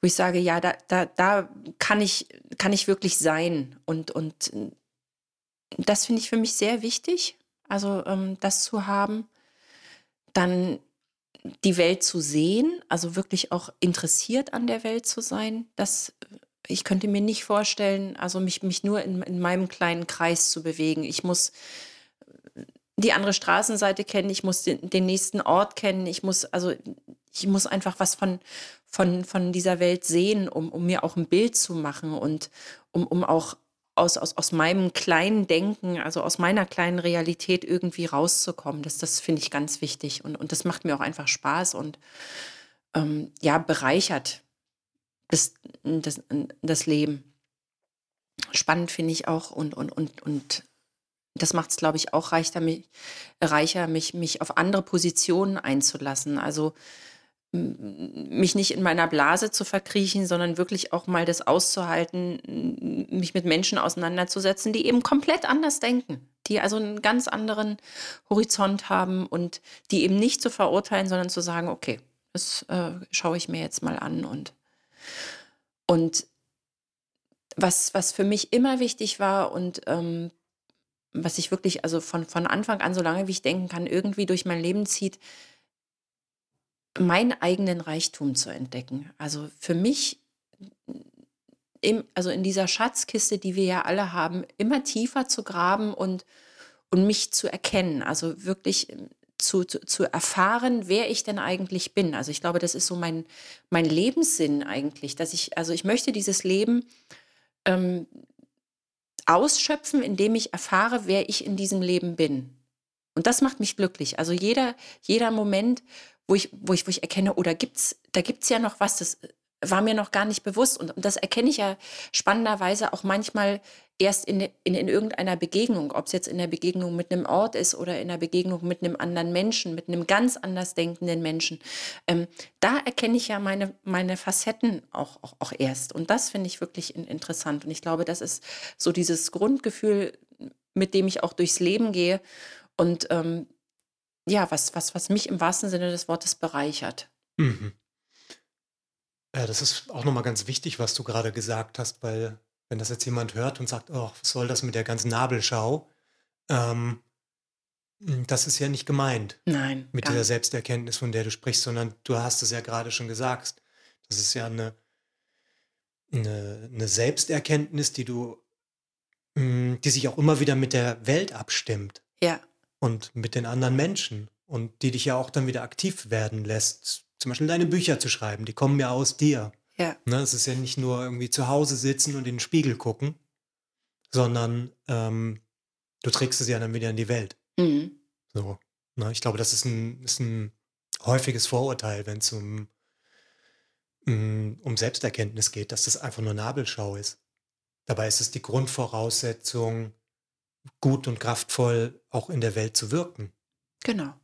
wo ich sage, ja, da, da, da kann ich, kann ich wirklich sein. Und, und das finde ich für mich sehr wichtig, also ähm, das zu haben. Dann die Welt zu sehen, also wirklich auch interessiert an der Welt zu sein. Das, ich könnte mir nicht vorstellen, also mich, mich nur in, in meinem kleinen Kreis zu bewegen. Ich muss die andere Straßenseite kennen, ich muss den, den, nächsten Ort kennen, ich muss, also ich muss einfach was von, von, von dieser Welt sehen, um, um mir auch ein Bild zu machen und um, um auch aus, aus, aus meinem kleinen Denken, also aus meiner kleinen Realität irgendwie rauszukommen. Das, das finde ich ganz wichtig und, und das macht mir auch einfach Spaß und ähm, ja, bereichert das, das, das Leben. Spannend finde ich auch und, und, und, und das macht es, glaube ich, auch reicher, mich, reicher mich, mich auf andere Positionen einzulassen. Also mich nicht in meiner Blase zu verkriechen, sondern wirklich auch mal das auszuhalten, mich mit Menschen auseinanderzusetzen, die eben komplett anders denken, die also einen ganz anderen Horizont haben und die eben nicht zu verurteilen, sondern zu sagen, okay, das äh, schaue ich mir jetzt mal an und und was, was für mich immer wichtig war und ähm, was sich wirklich, also von, von Anfang an, so lange wie ich denken kann, irgendwie durch mein Leben zieht, meinen eigenen Reichtum zu entdecken. Also für mich, im, also in dieser Schatzkiste, die wir ja alle haben, immer tiefer zu graben und, und mich zu erkennen. Also wirklich ähm, zu, zu, erfahren, wer ich denn eigentlich bin. Also ich glaube, das ist so mein, mein Lebenssinn eigentlich, dass ich, also ich möchte dieses Leben ähm, ausschöpfen, indem ich erfahre, wer ich in diesem Leben bin. Und das macht mich glücklich. Also jeder, jeder Moment, wo ich, wo ich, wo ich erkenne, oder gibt's, da gibt es ja noch was, das war mir noch gar nicht bewusst. Und, und das erkenne ich ja spannenderweise auch manchmal erst in, in, in irgendeiner Begegnung, ob es jetzt in der Begegnung mit einem Ort ist oder in der Begegnung mit einem anderen Menschen, mit einem ganz anders denkenden Menschen. Ähm, da erkenne ich ja meine, meine Facetten auch, auch, auch erst. Und das finde ich wirklich in, interessant. Und ich glaube, das ist so dieses Grundgefühl, mit dem ich auch durchs Leben gehe und ähm, ja, was, was, was mich im wahrsten Sinne des Wortes bereichert. Mhm. Ja, das ist auch nochmal ganz wichtig, was du gerade gesagt hast, weil wenn das jetzt jemand hört und sagt, oh, was soll das mit der ganzen Nabelschau? Ähm, hm, das ist ja nicht gemeint Nein, mit dieser nicht. Selbsterkenntnis, von der du sprichst, sondern du hast es ja gerade schon gesagt. Das ist ja eine, eine, eine Selbsterkenntnis, die du, hm, die sich auch immer wieder mit der Welt abstimmt Ja, und mit den anderen Menschen und die dich ja auch dann wieder aktiv werden lässt. Zum Beispiel deine Bücher zu schreiben, die kommen ja aus dir. Ja, Ne? Es ist ja nicht nur irgendwie zu Hause sitzen und in den Spiegel gucken, sondern ähm, du trägst es ja dann wieder in die Welt. mhm. So. Ne? Ich glaube, das ist ein, ist ein häufiges Vorurteil, wenn es um, mm, um Selbsterkenntnis geht, dass das einfach nur Nabelschau ist. Dabei ist es die Grundvoraussetzung, gut und kraftvoll auch in der Welt zu wirken. genau.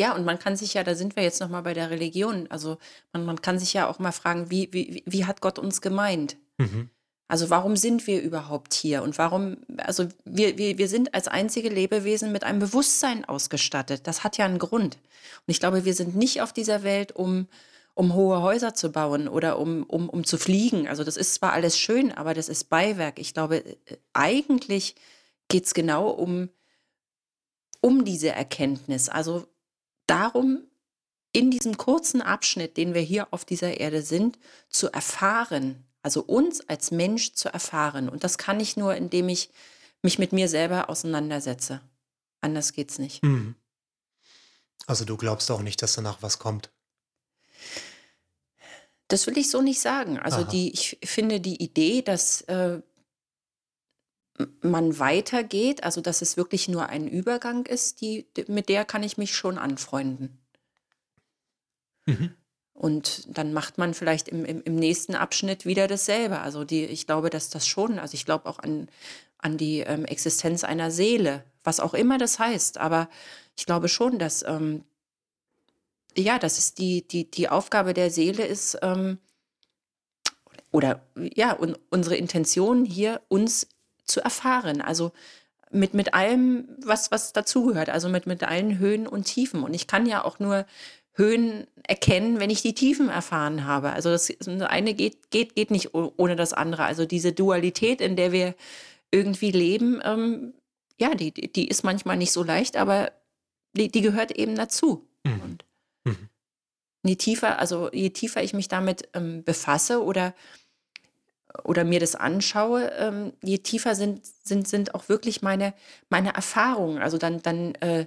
Ja, und man kann sich ja, da sind wir jetzt nochmal bei der Religion, also man, man kann sich ja auch mal fragen, wie, wie, wie hat Gott uns gemeint? Mhm. Also warum sind wir überhaupt hier? Und warum, also wir, wir, wir sind als einzige Lebewesen mit einem Bewusstsein ausgestattet. Das hat ja einen Grund. Und ich glaube, wir sind nicht auf dieser Welt, um, um hohe Häuser zu bauen oder um, um, um zu fliegen. Also das ist zwar alles schön, aber das ist Beiwerk. Ich glaube, äh, eigentlich geht es genau um, um diese Erkenntnis. Also darum, in diesem kurzen Abschnitt, den wir hier auf dieser Erde sind, zu erfahren, also uns als Mensch zu erfahren. Und das kann ich nur, indem ich mich mit mir selber auseinandersetze. Anders geht's nicht. Mhm. Also du glaubst auch nicht, dass danach was kommt. Das will ich so nicht sagen. Also Aha. die, ich finde die Idee, dass äh, man weitergeht, also dass es wirklich nur ein Übergang ist, die, mit der kann ich mich schon anfreunden. Mhm. Und dann macht man vielleicht im, im, im nächsten Abschnitt wieder dasselbe. Also die, ich glaube, dass das schon, also ich glaube auch an, an die ähm, Existenz einer Seele, was auch immer das heißt. Aber ich glaube schon, dass, ähm, ja, dass es die, die, die Aufgabe der Seele ist, ähm, oder ja, un, unsere Intention hier, uns zu erfahren. Also mit, mit allem, was, was dazugehört, also mit, mit allen Höhen und Tiefen. Und ich kann ja auch nur Höhen erkennen, wenn ich die Tiefen erfahren habe. Also das eine geht, geht, geht nicht oh- ohne das andere. Also diese Dualität, in der wir irgendwie leben, ähm, ja, die, die die ist manchmal nicht so leicht, aber die, die gehört eben dazu. Mhm. Und Mhm. je tiefer, also je tiefer ich mich damit ähm, befasse oder, oder mir das anschaue, ähm, je tiefer sind, sind, sind auch wirklich meine, meine Erfahrungen. Also dann, dann äh,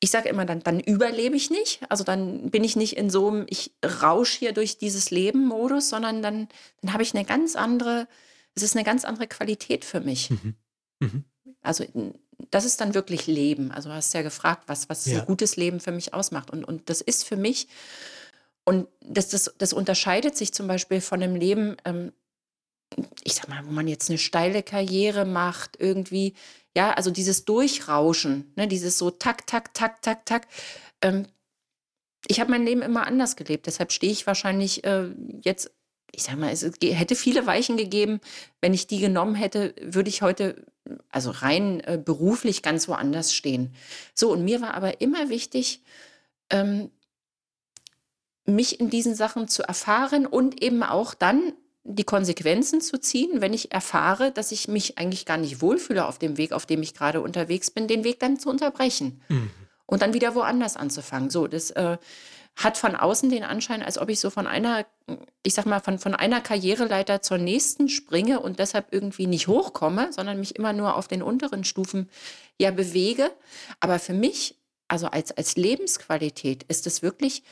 ich sage immer, dann, dann überlebe ich nicht. Also dann bin ich nicht in so einem, ich rausch hier durch dieses Leben-Modus, sondern dann, dann habe ich eine ganz andere, es ist eine ganz andere Qualität für mich. Mhm. Mhm. Also das ist dann wirklich Leben. Also du hast ja gefragt, was, was Ja. ein gutes Leben für mich ausmacht. Und, und das ist für mich, und das, das, das unterscheidet sich zum Beispiel von einem Leben, ähm, ich sag mal, wo man jetzt eine steile Karriere macht, irgendwie, ja, also dieses Durchrauschen, ne, dieses so tak, tak, tak, tak, tak. Ähm, ich habe mein Leben immer anders gelebt, deshalb stehe ich wahrscheinlich äh, jetzt, ich sag mal, es hätte viele Weichen gegeben, wenn ich die genommen hätte, würde ich heute, also rein äh, beruflich ganz woanders stehen. So, und mir war aber immer wichtig, ähm, mich in diesen Sachen zu erfahren und eben auch dann die Konsequenzen zu ziehen, wenn ich erfahre, dass ich mich eigentlich gar nicht wohlfühle auf dem Weg, auf dem ich gerade unterwegs bin, den Weg dann zu unterbrechen Mhm. und dann wieder woanders anzufangen. So, das äh, hat von außen den Anschein, als ob ich so von einer, ich sag mal, von, von einer Karriereleiter zur nächsten springe und deshalb irgendwie nicht hochkomme, sondern mich immer nur auf den unteren Stufen ja bewege. Aber für mich, also als, als Lebensqualität, ist es wirklich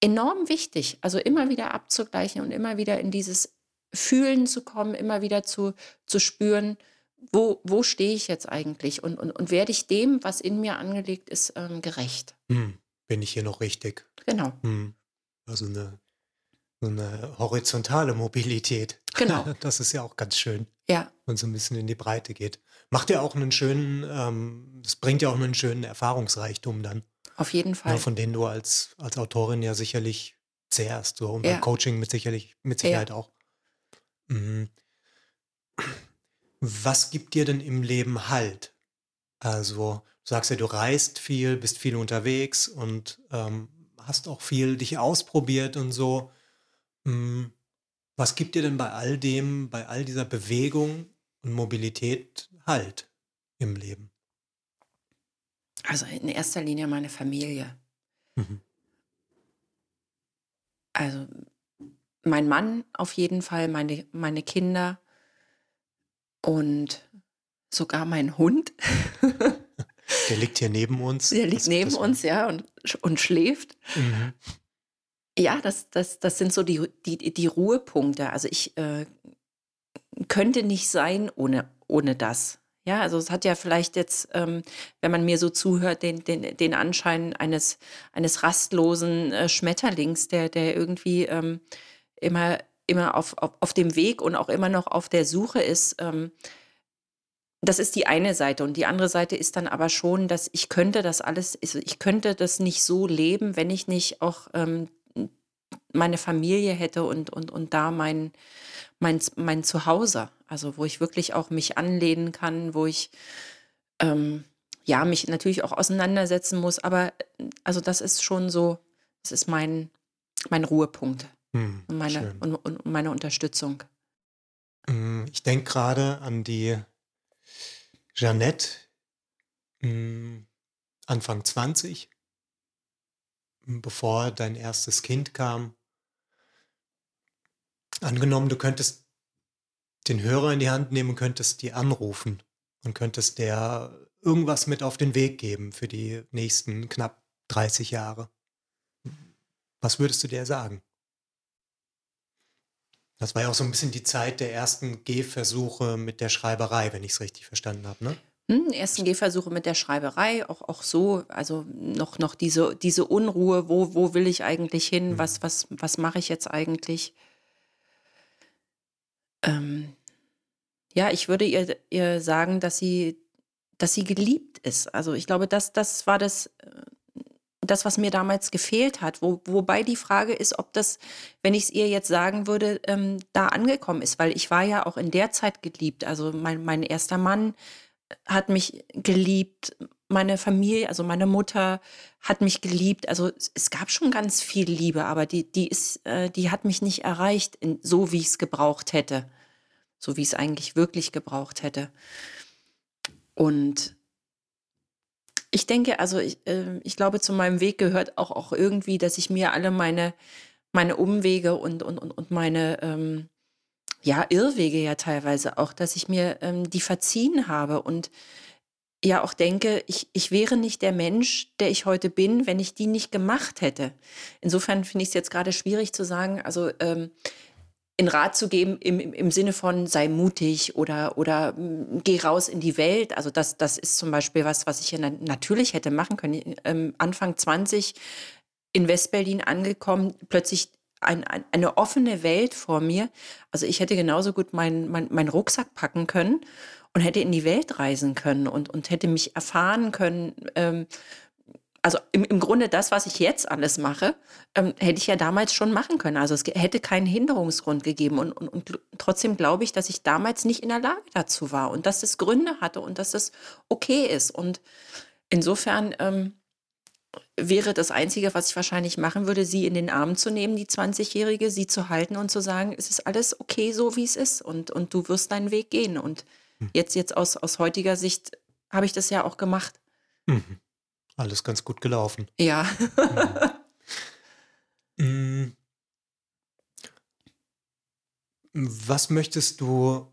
enorm wichtig, also immer wieder abzugleichen und immer wieder in dieses Fühlen zu kommen, immer wieder zu, zu spüren, wo, wo stehe ich jetzt eigentlich und, und, und werde ich dem, was in mir angelegt ist, ähm, gerecht. Mhm. Bin ich hier noch richtig? Genau, Mhm. Also eine, eine horizontale Mobilität. Genau. Das ist ja auch ganz schön, ja, wenn so ein bisschen in die Breite geht. Macht ja auch einen schönen, ähm, es bringt ja auch einen schönen Erfahrungsreichtum dann, auf jeden Fall. von denen du als, als Autorin ja sicherlich zehrst. So, und Ja. beim Coaching mit, sicherlich, mit Ja. Sicherheit auch. Mhm. Was gibt dir denn im Leben Halt? Also, du sagst ja, du reist viel, bist viel unterwegs und ähm, hast auch viel dich ausprobiert und so. Hm, was gibt dir denn bei all dem, bei all dieser Bewegung und Mobilität Halt im Leben? Also in erster Linie meine Familie. Mhm. Also mein Mann auf jeden Fall, meine, meine Kinder und sogar mein Hund. Der liegt hier neben uns. Der liegt das, neben das uns, ja, und, und schläft. Mhm. Ja, das, das, das sind so die, die, die Ruhepunkte. Also ich äh, könnte nicht sein ohne, ohne das. Ja, also es hat ja vielleicht jetzt, ähm, wenn man mir so zuhört, den, den, den Anschein eines, eines rastlosen äh, Schmetterlings, der, der irgendwie ähm, immer, immer auf, auf, auf dem Weg und auch immer noch auf der Suche ist. Ähm, das ist die eine Seite. Und die andere Seite ist dann aber schon, dass ich könnte das alles, also ich könnte das nicht so leben, wenn ich nicht auch ähm, meine Familie hätte und, und, und da mein, mein, mein Zuhause. Also wo ich wirklich auch mich anlehnen kann, wo ich ähm, ja mich natürlich auch auseinandersetzen muss. Aber also das ist schon so, das ist mein, mein Ruhepunkt hm, und, meine, und, und meine Unterstützung. Hm, ich denke gerade an die Jeannette, hm, Anfang 20, bevor dein erstes Kind kam. Angenommen, du könntest den Hörer in die Hand nehmen und könntest die anrufen und könntest der irgendwas mit auf den Weg geben für die nächsten knapp 30 Jahre. Was würdest du der sagen? Das war ja auch so ein bisschen die Zeit der ersten Gehversuche mit der Schreiberei, wenn ich es richtig verstanden habe, ne? Hm, ersten Gehversuche mit der Schreiberei, auch, auch so, also noch, noch diese, diese Unruhe, wo, wo will ich eigentlich hin, mhm. was, was, was mache ich jetzt eigentlich? Ähm, ja, ich würde ihr, ihr sagen, dass sie, dass sie geliebt ist. Also ich glaube, das, das war das, das, was mir damals gefehlt hat. Wo, wobei die Frage ist, ob das, wenn ich es ihr jetzt sagen würde, ähm, da angekommen ist, weil ich war ja auch in der Zeit geliebt. Also mein, mein erster Mann, hat mich geliebt, meine Familie, also meine Mutter hat mich geliebt. Also es gab schon ganz viel Liebe, aber die, die ist, äh, die hat mich nicht erreicht, in, so wie ich es gebraucht hätte. So wie es eigentlich wirklich gebraucht hätte. Und ich denke, also ich, äh, ich glaube, zu meinem Weg gehört auch, auch irgendwie, dass ich mir alle meine, meine Umwege und, und, und meine ähm, ja, Irrwege ja teilweise auch, dass ich mir ähm, die verziehen habe und ja auch denke, ich, ich wäre nicht der Mensch, der ich heute bin, wenn ich die nicht gemacht hätte. Insofern finde ich es jetzt gerade schwierig zu sagen, also ähm, in Rat zu geben im, im, Sinne von sei mutig oder, oder mh, geh raus in die Welt. Also das, das ist zum Beispiel was, was ich ja natürlich hätte machen können. Ähm, Anfang 20 in Westberlin angekommen, plötzlich ein, ein, eine offene Welt vor mir. Also ich hätte genauso gut meinen mein, mein Rucksack packen können und hätte in die Welt reisen können und, und hätte mich erfahren können. Ähm, also im, im Grunde das, was ich jetzt alles mache, ähm, hätte ich ja damals schon machen können. Also es hätte keinen Hinderungsgrund gegeben. Und, und, und trotzdem glaube ich, dass ich damals nicht in der Lage dazu war und dass es Gründe hatte und dass es okay ist. Und insofern ähm, wäre das Einzige, was ich wahrscheinlich machen würde, sie in den Arm zu nehmen, die 20-Jährige, sie zu halten und zu sagen, es ist alles okay so, wie es ist und, und du wirst deinen Weg gehen. Und. Jetzt, jetzt aus, aus heutiger Sicht habe ich das ja auch gemacht. Mhm. Alles ganz gut gelaufen. Ja. mhm. Was möchtest du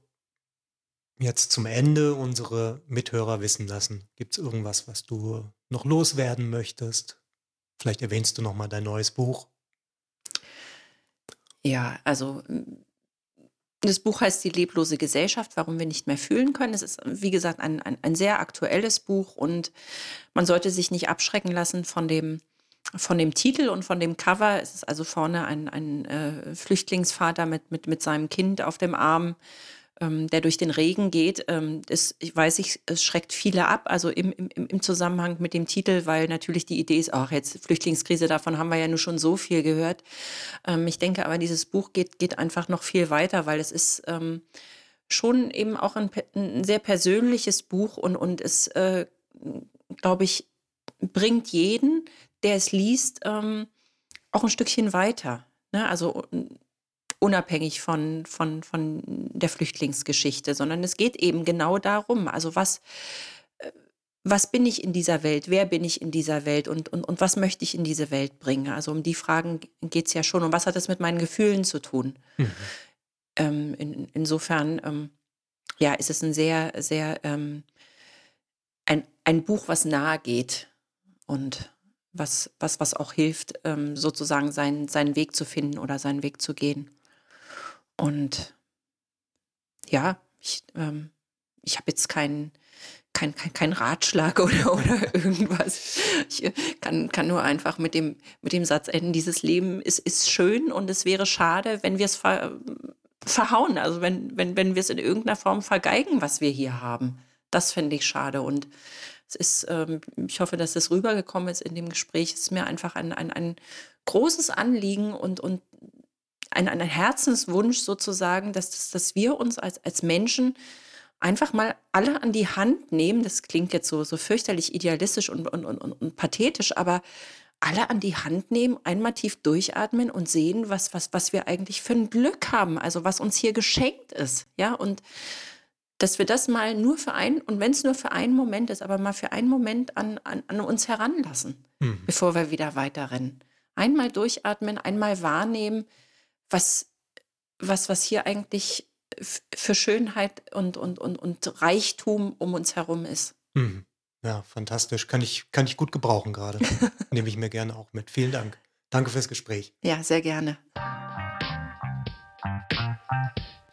jetzt zum Ende unsere Mithörer wissen lassen? Gibt es irgendwas, was du noch loswerden möchtest? Vielleicht erwähnst du noch mal dein neues Buch. Ja, also das Buch heißt Die leblose Gesellschaft, warum wir nicht mehr fühlen können. Es ist, wie gesagt, ein, ein, ein sehr aktuelles Buch und man sollte sich nicht abschrecken lassen von dem, von dem Titel und von dem Cover. Es ist also vorne ein, ein äh, Flüchtlingsvater mit, mit, mit seinem Kind auf dem Arm ähm, der durch den Regen geht. Ähm, das, ich weiß, ich, es schreckt viele ab, also im, im, im Zusammenhang mit dem Titel, weil natürlich die Idee ist, ach, jetzt Flüchtlingskrise, davon haben wir ja nur schon so viel gehört. Ähm, ich denke aber, dieses Buch geht, geht einfach noch viel weiter, weil es ist ähm, schon eben auch ein, ein, sehr persönliches Buch und, und es, äh, glaube ich, bringt jeden, der es liest, ähm, auch ein Stückchen weiter. Ne? Also unabhängig von, von, von der Flüchtlingsgeschichte, sondern es geht eben genau darum, also was, äh, was bin ich in dieser Welt, wer bin ich in dieser Welt und, und, und was möchte ich in diese Welt bringen? Also um die Fragen geht es ja schon. Und was hat das mit meinen Gefühlen zu tun? Mhm. Ähm, in, insofern, ähm, ja, ist es ein sehr, sehr, ähm, ein, ein Buch, was nahe geht und was, was, was auch hilft, ähm, sozusagen seinen, seinen Weg zu finden oder seinen Weg zu gehen. Und ja, ich, ähm, ich habe jetzt keinen kein, kein, kein Ratschlag oder, oder irgendwas. Ich äh, kann, kann nur einfach mit dem, mit dem Satz enden, dieses Leben ist, ist schön und es wäre schade, wenn wir es ver, verhauen, also wenn, wenn, wenn wir es in irgendeiner Form vergeigen, was wir hier haben. Das finde ich schade. Und es ist, ähm, ich hoffe, dass das rübergekommen ist in dem Gespräch. Es ist mir einfach ein, ein, ein großes Anliegen und, und ein, ein Herzenswunsch sozusagen, dass, dass wir uns als, als Menschen einfach mal alle an die Hand nehmen. Das klingt jetzt so, so fürchterlich idealistisch und, und, und, und pathetisch, aber alle an die Hand nehmen, einmal tief durchatmen und sehen, was, was, was wir eigentlich für ein Glück haben, also was uns hier geschenkt ist. Ja, und dass wir das mal nur für einen, und wenn es nur für einen Moment ist, aber mal für einen Moment an, an, an uns heranlassen, mhm. bevor wir wieder weiterrennen. Einmal durchatmen, einmal wahrnehmen, was, was, was hier eigentlich für Schönheit und, und, und, und Reichtum um uns herum ist. Mhm. Ja, fantastisch. Kann ich, kann ich gut gebrauchen gerade. Nehme ich mir gerne auch mit. Vielen Dank. Danke fürs Gespräch. Ja, sehr gerne.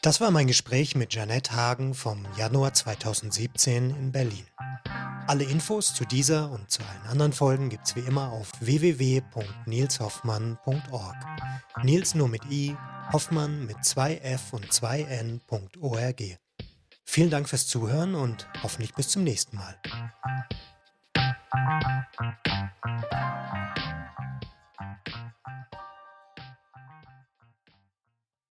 Das war mein Gespräch mit Janette Hagen vom Januar 2017 in Berlin. Alle Infos zu dieser und zu allen anderen Folgen gibt's wie immer auf www.nilshoffmann.org. Nils nur mit i, Hoffmann mit zwei f und zwei n.org. Vielen Dank fürs Zuhören und hoffentlich bis zum nächsten Mal.